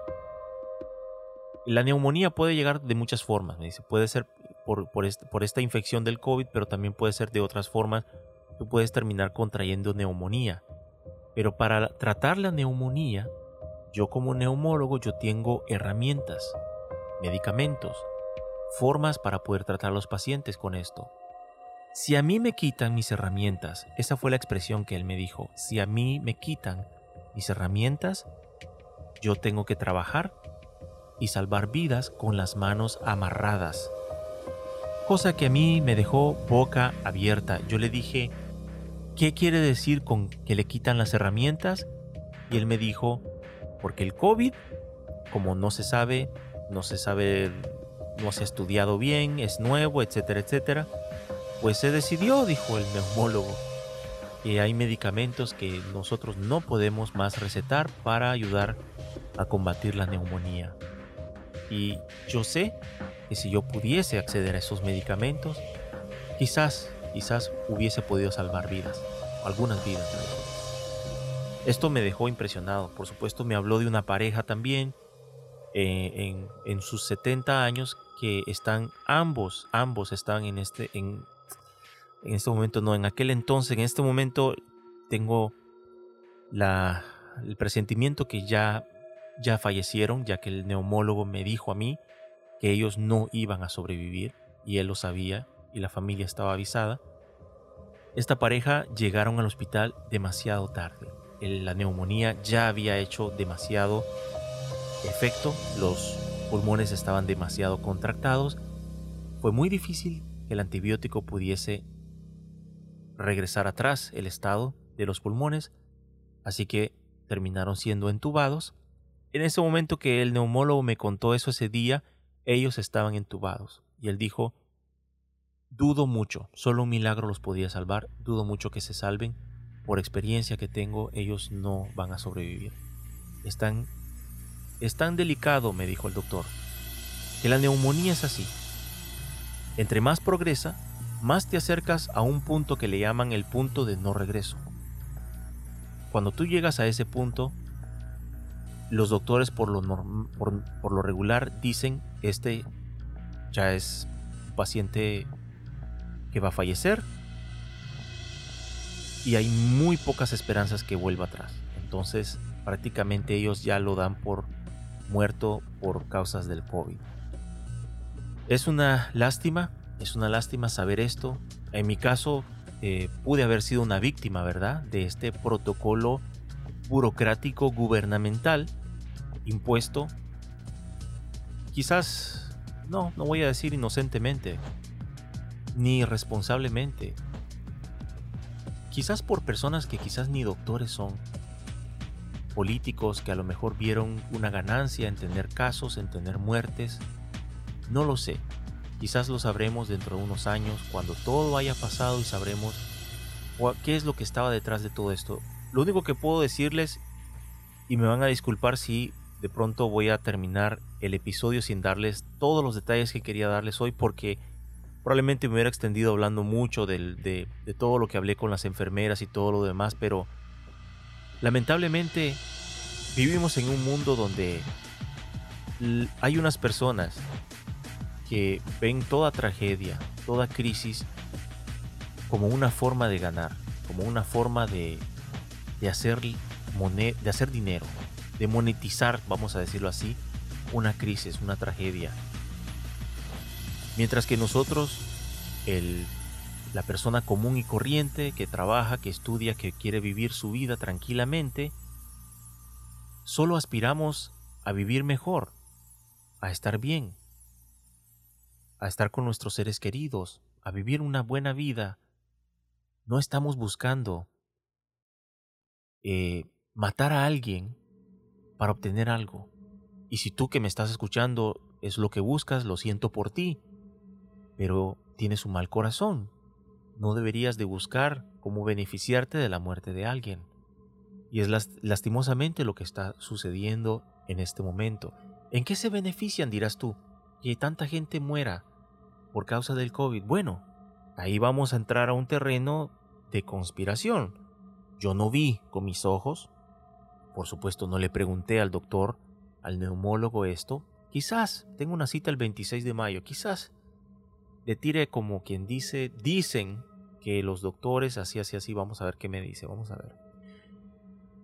La neumonía puede llegar de muchas formas, me dice. Puede ser por, por, esta infección del COVID, pero también puede ser de otras formas. Tú puedes terminar contrayendo neumonía. Pero para tratar la neumonía, yo como neumólogo, yo tengo herramientas, medicamentos, formas para poder tratar a los pacientes con esto. Si a mí me quitan mis herramientas, esa fue la expresión que él me dijo, si a mí me quitan mis herramientas, yo tengo que trabajar y salvar vidas con las manos amarradas. Cosa que a mí me dejó boca abierta. Yo le dije, ¿qué quiere decir con que le quitan las herramientas? Y él me dijo, porque el COVID, como no se sabe, no se sabe, no se ha estudiado bien, es nuevo, etcétera, etcétera, pues se decidió, dijo el neumólogo, que hay medicamentos que nosotros no podemos más recetar para ayudar a combatir la neumonía. Y yo sé que si yo pudiese acceder a esos medicamentos, quizás, quizás hubiese podido salvar vidas, algunas vidas. Esto me dejó impresionado. Por supuesto, me habló de una pareja también eh, en, sus 70 años que están ambos, ambos están en este, en, en este momento, no, en aquel entonces, en este momento tengo la, el presentimiento que ya, ya fallecieron, ya que el neumólogo me dijo a mí que ellos no iban a sobrevivir y él lo sabía y la familia estaba avisada. Esta pareja llegaron al hospital demasiado tarde la neumonía ya había hecho demasiado efecto, los pulmones estaban demasiado contractados, fue muy difícil que el antibiótico pudiese regresar atrás el estado de los pulmones, así que terminaron siendo entubados. En ese momento que el neumólogo me contó eso ese día, ellos estaban entubados y él dijo, dudo mucho, solo un milagro los podía salvar, dudo mucho que se salven, por experiencia que tengo, ellos no van a sobrevivir. Están, es tan delicado, me dijo el doctor, que la neumonía es así. Entre más progresa, más te acercas a un punto que le llaman el punto de no regreso. Cuando tú llegas a ese punto, los doctores por lo, por, por lo regular dicen, este ya es un paciente que va a fallecer, y hay muy pocas esperanzas que vuelva atrás. Entonces prácticamente ellos ya lo dan por muerto por causas del COVID. Es una lástima, es una lástima saber esto. En mi caso eh, pude haber sido una víctima, ¿verdad? De este protocolo burocrático gubernamental impuesto. Quizás, no, no voy a decir inocentemente, ni responsablemente, quizás por personas que quizás ni doctores son, políticos que a lo mejor vieron una ganancia en tener casos, en tener muertes, no lo sé. Quizás lo sabremos dentro de unos años, cuando todo haya pasado y sabremos qué es lo que estaba detrás de todo esto. Lo único que puedo decirles, y me van a disculpar si de pronto voy a terminar el episodio sin darles todos los detalles que quería darles hoy, porque Probablemente me hubiera extendido hablando mucho de, todo lo que hablé con las enfermeras y todo lo demás, pero lamentablemente vivimos en un mundo donde hay unas personas que ven toda tragedia, toda crisis como una forma de ganar, como una forma de, de, hacer, de hacer dinero, de monetizar, vamos a decirlo así, una crisis, una tragedia. Mientras que nosotros, el, la persona común y corriente que trabaja, que estudia, que quiere vivir su vida tranquilamente, solo aspiramos a vivir mejor, a estar bien, a estar con nuestros seres queridos, a vivir una buena vida. No estamos buscando eh, matar a alguien para obtener algo. Y si tú que me estás escuchando es lo que buscas, lo siento por ti. Pero tienes un mal corazón. No deberías de buscar cómo beneficiarte de la muerte de alguien. Y es lastimosamente lo que está sucediendo en este momento. ¿En qué se benefician, dirás tú, que tanta gente muera por causa del COVID? Bueno, ahí vamos a entrar a un terreno de conspiración. Yo no vi con mis ojos, por supuesto no le pregunté al doctor, al neumólogo esto, quizás tengo una cita el 26 de mayo, quizás le tire como quien dice, dicen que los doctores así, así, así, vamos a ver qué me dice, vamos a ver.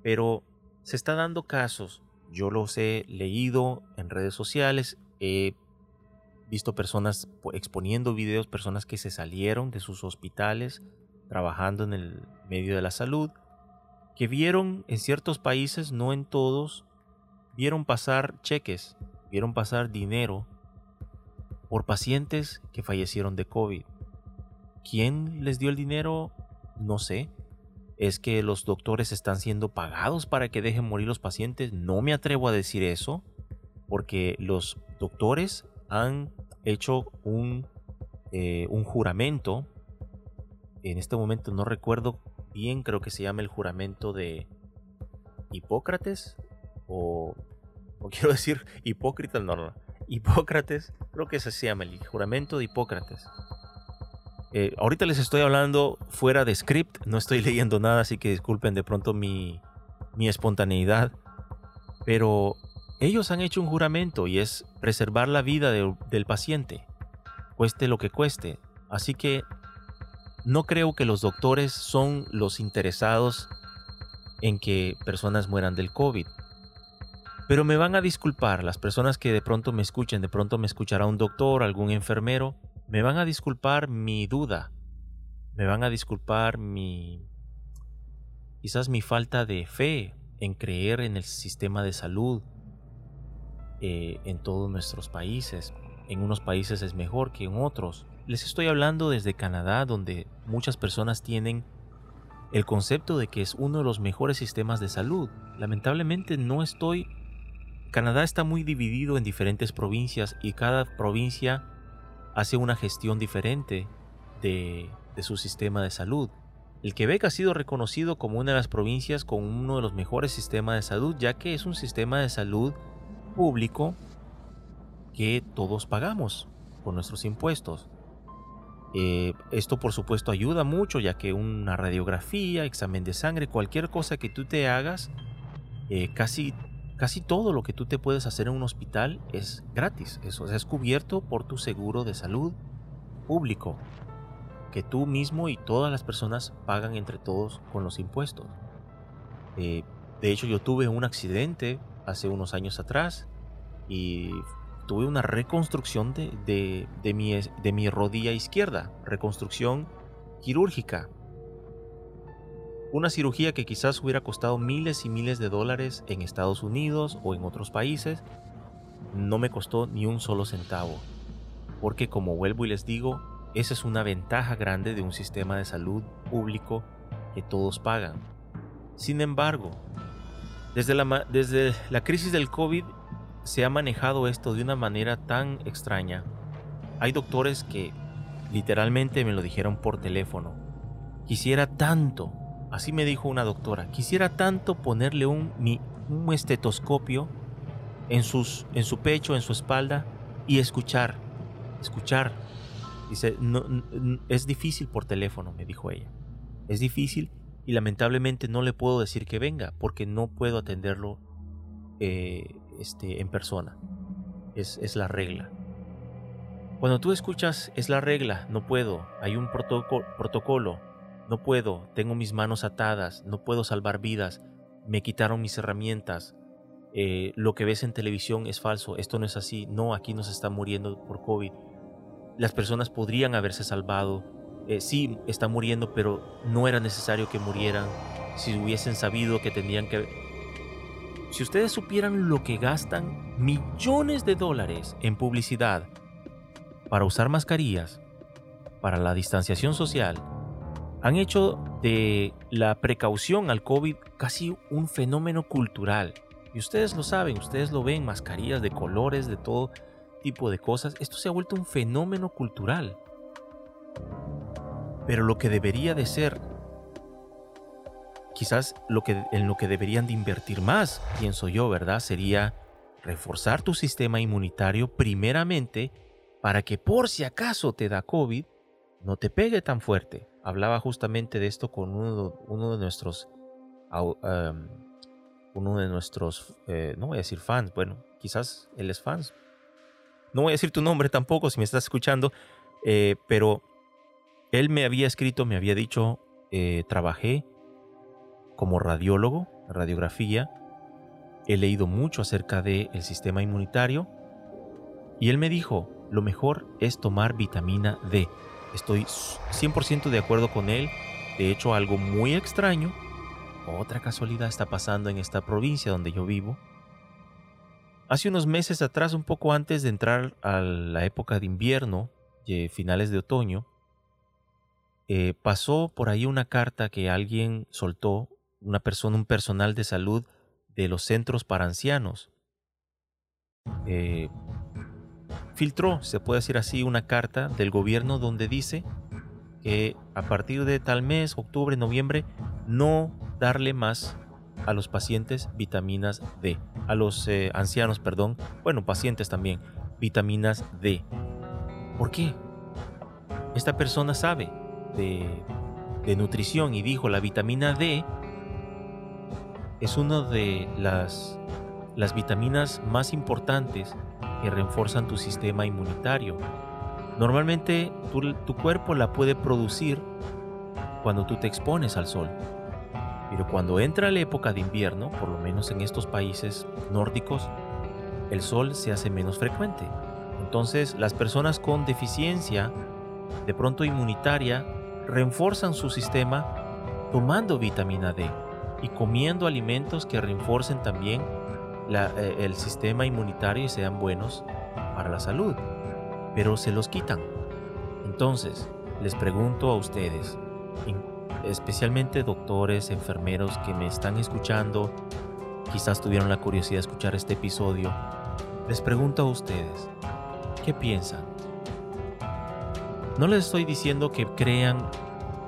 Pero se está dando casos, yo los he leído en redes sociales, he visto personas exponiendo videos, personas que se salieron de sus hospitales trabajando en el medio de la salud, que vieron en ciertos países, no en todos, vieron pasar cheques, vieron pasar dinero por pacientes que fallecieron de COVID. ¿Quién les dio el dinero? No sé. ¿Es que los doctores están siendo pagados para que dejen morir los pacientes? No me atrevo a decir eso, porque los doctores han hecho un, eh, un juramento. En este momento no recuerdo bien, creo que se llama el juramento de Hipócrates o quiero decir hipócrita, no, no, Hipócrates, creo que ese se llama el juramento de Hipócrates. Eh, ahorita les estoy hablando fuera de script, no estoy leyendo nada, así que disculpen de pronto mi, mi espontaneidad. Pero ellos han hecho un juramento y es preservar la vida del paciente, cueste lo que cueste. Así que no creo que los doctores son los interesados en que personas mueran del COVID. Pero me van a disculpar las personas que de pronto me escuchen, de pronto me escuchará un doctor, algún enfermero, me van a disculpar mi duda, me van a disculpar mi quizás mi falta de fe en creer en el sistema de salud eh, en todos nuestros países. En unos países es mejor que en otros. Les estoy hablando desde Canadá, donde muchas personas tienen el concepto de que es uno de los mejores sistemas de salud. Lamentablemente no estoy Canadá está muy dividido en diferentes provincias y cada provincia hace una gestión diferente de, su sistema de salud. El Quebec ha sido reconocido como una de las provincias con uno de los mejores sistemas de salud, ya que es un sistema de salud público que todos pagamos con nuestros impuestos. Eh, esto por supuesto ayuda mucho, ya que una radiografía, examen de sangre, cualquier cosa que tú te hagas, eh, casi Casi todo lo que tú te puedes hacer en un hospital es gratis, eso es cubierto por tu seguro de salud público, que tú mismo y todas las personas pagan entre todos con los impuestos. Eh, de hecho, yo tuve un accidente hace unos años atrás y tuve una reconstrucción de, mi, de mi rodilla izquierda, reconstrucción quirúrgica. Una cirugía que quizás hubiera costado miles y miles de dólares en Estados Unidos o en otros países, no me costó ni un solo centavo. Porque como vuelvo y les digo, esa es una ventaja grande de un sistema de salud público que todos pagan. Sin embargo, desde la, desde la crisis del COVID se ha manejado esto de una manera tan extraña. Hay doctores que literalmente me lo dijeron por teléfono. Quisiera tanto Así me dijo una doctora. Quisiera tanto ponerle un, un estetoscopio en, su pecho, en su espalda y escuchar. Escuchar. Dice, es difícil por teléfono, me dijo ella. Es difícil y lamentablemente no le puedo decir que venga porque no puedo atenderlo eh, este, en persona. Es la regla. Cuando tú escuchas, es la regla, no puedo, hay un protocolo, no puedo, tengo mis manos atadas, no puedo salvar vidas, me quitaron mis herramientas, eh, lo que ves en televisión es falso, esto no es así, no, aquí no se está muriendo por COVID. Las personas podrían haberse salvado, eh, sí, están muriendo, pero no era necesario que murieran si hubiesen sabido que tenían que... Si ustedes supieran lo que gastan millones de dólares en publicidad para usar mascarillas, para la distanciación social, han hecho de la precaución al COVID casi un fenómeno cultural. Y ustedes lo saben, ustedes lo ven, mascarillas de colores, de todo tipo de cosas. Esto se ha vuelto un fenómeno cultural. Pero lo que debería de ser, quizás lo que, en lo que deberían de invertir más, pienso yo, ¿verdad? Sería reforzar tu sistema inmunitario primeramente para que por si acaso te da COVID, no te pegue tan fuerte. Hablaba justamente de esto con uno, de nuestros, uno de nuestros, eh, no voy a decir fans, bueno, quizás él es fans. No voy a decir tu nombre tampoco si me estás escuchando, eh, pero él me había escrito, me había dicho, eh, trabajé como radiólogo, radiografía, he leído mucho acerca del sistema inmunitario y él me dijo, lo mejor es tomar vitamina D. Estoy 100% de acuerdo con él. De hecho, algo muy extraño, otra casualidad está pasando en esta provincia donde yo vivo. Hace unos meses atrás, un poco antes de entrar a la época de invierno, finales de otoño, eh, pasó por ahí una carta que alguien soltó, una persona, un personal de salud de los centros para ancianos. Eh, filtró, se puede decir así, una carta del gobierno donde dice que a partir de tal mes, octubre, noviembre, no darle más a los pacientes vitaminas D, a los eh, ancianos, perdón, bueno, pacientes también, vitaminas D. ¿Por qué? Esta persona sabe de, de nutrición y dijo la vitamina D es una de las, las vitaminas más importantes que reforzan tu sistema inmunitario. Normalmente tu, cuerpo la puede producir cuando tú te expones al sol. Pero cuando entra la época de invierno, por lo menos en estos países nórdicos, el sol se hace menos frecuente. Entonces las personas con deficiencia de pronto inmunitaria reforzan su sistema tomando vitamina D y comiendo alimentos que reforcen también eh, el sistema inmunitario y sean buenos para la salud. Pero se los quitan. Entonces, les pregunto a ustedes, especialmente doctores, enfermeros que me están escuchando, quizás tuvieron la curiosidad de escuchar este episodio, les pregunto a ustedes, ¿qué piensan? No les estoy diciendo que crean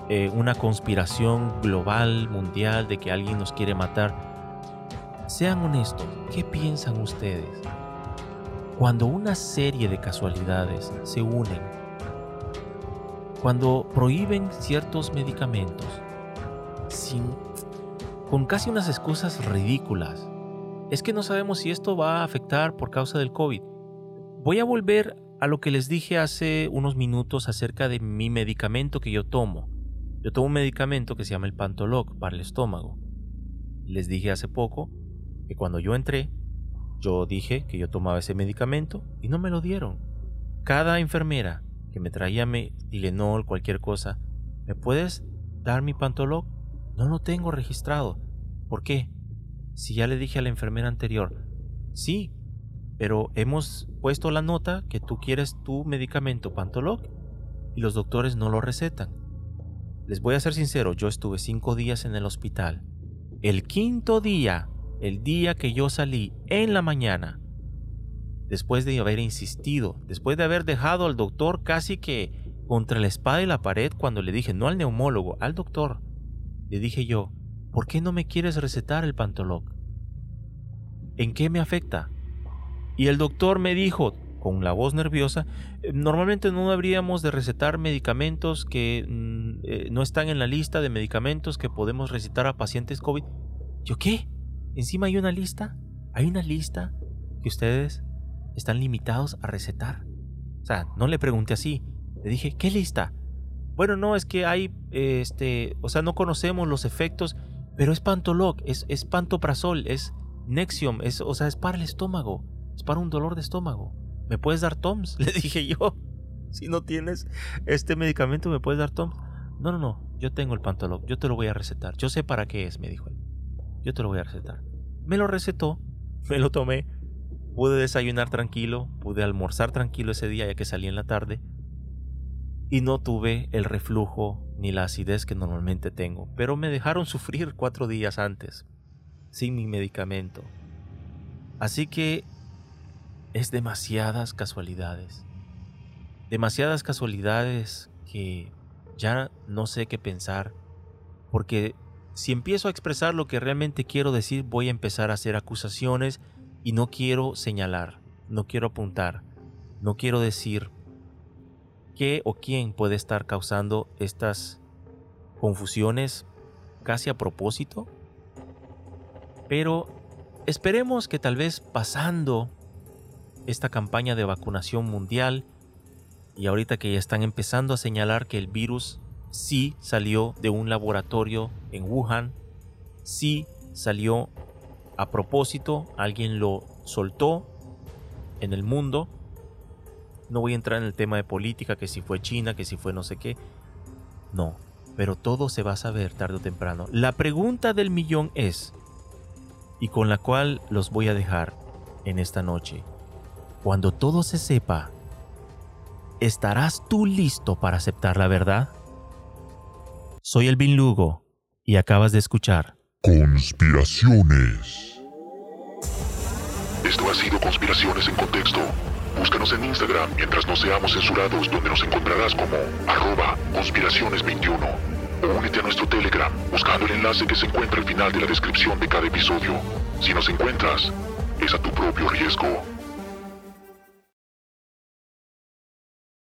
eh, una conspiración global, mundial, de que alguien nos quiere matar. Sean honestos, ¿qué piensan ustedes? Cuando una serie de casualidades se unen, cuando prohíben ciertos medicamentos, sin, con casi unas excusas ridículas, es que no sabemos si esto va a afectar por causa del COVID. Voy a volver a lo que les dije hace unos minutos acerca de mi medicamento que yo tomo. Yo tomo un medicamento que se llama el Pantoloc para el estómago. Les dije hace poco que cuando yo entré, yo dije que yo tomaba ese medicamento y no me lo dieron. Cada enfermera que me traía Tilenol, cualquier cosa, ¿me puedes dar mi Pantoloc? No lo tengo registrado. ¿Por qué? Si ya le dije a la enfermera anterior, sí, pero hemos puesto la nota que tú quieres tu medicamento Pantoloc y los doctores no lo recetan. Les voy a ser sincero, yo estuve cinco días en el hospital. El quinto día, el día que yo salí en la mañana, después de haber insistido, después de haber dejado al doctor casi que contra la espada y la pared cuando le dije, no al neumólogo, al doctor, le dije yo, ¿por qué no me quieres recetar el Pantoloc? ¿En qué me afecta? Y el doctor me dijo, con la voz nerviosa, eh, normalmente no habríamos de recetar medicamentos que mm, eh, no están en la lista de medicamentos que podemos recetar a pacientes COVID. ¿Yo qué? ¿Encima hay una lista? ¿Hay una lista que ustedes están limitados a recetar? O sea, no le pregunté así. Le dije, ¿qué lista? Bueno, no, es que hay, este, o sea, no conocemos los efectos, pero es Pantoloc, es, es Pantoprazol, es Nexium, es, o sea, es para el estómago, es para un dolor de estómago. ¿me puedes dar Toms? Le dije yo, si no tienes este medicamento, ¿me puedes dar Toms? No, no, no, yo tengo el Pantoloc, yo te lo voy a recetar. Yo sé para qué es, me dijo él. Yo te lo voy a recetar. Me lo recetó, me lo tomé, pude desayunar tranquilo, pude almorzar tranquilo ese día ya que salí en la tarde y no tuve el reflujo ni la acidez que normalmente tengo, pero me dejaron sufrir cuatro días antes, sin mi medicamento. Así que es demasiadas casualidades. Demasiadas casualidades que ya no sé qué pensar. Porque si empiezo a expresar lo que realmente quiero decir, voy a empezar a hacer acusaciones y no quiero señalar, no quiero apuntar, no quiero decir qué o quién puede estar causando estas confusiones casi a propósito. Pero esperemos que tal vez pasando esta campaña de vacunación mundial y ahorita que ya están empezando a señalar que el virus sí salió de un laboratorio en Wuhan, sí salió a propósito, alguien lo soltó en el mundo. No voy a entrar en el tema de política, que si fue China, que si fue no sé qué. No, pero todo se va a saber tarde o temprano. La pregunta del millón es, y con la cual los voy a dejar en esta noche, cuando todo se sepa, ¿estarás tú listo para aceptar la verdad? Soy Elvin Lugo y acabas de escuchar Conspiraciones. Esto ha sido Conspiraciones en Contexto. Búscanos en Instagram mientras no seamos censurados, donde nos encontrarás como arroba conspiraciones21. O únete a nuestro Telegram buscando el enlace que se encuentra al final de la descripción de cada episodio. Si nos encuentras, es a tu propio riesgo.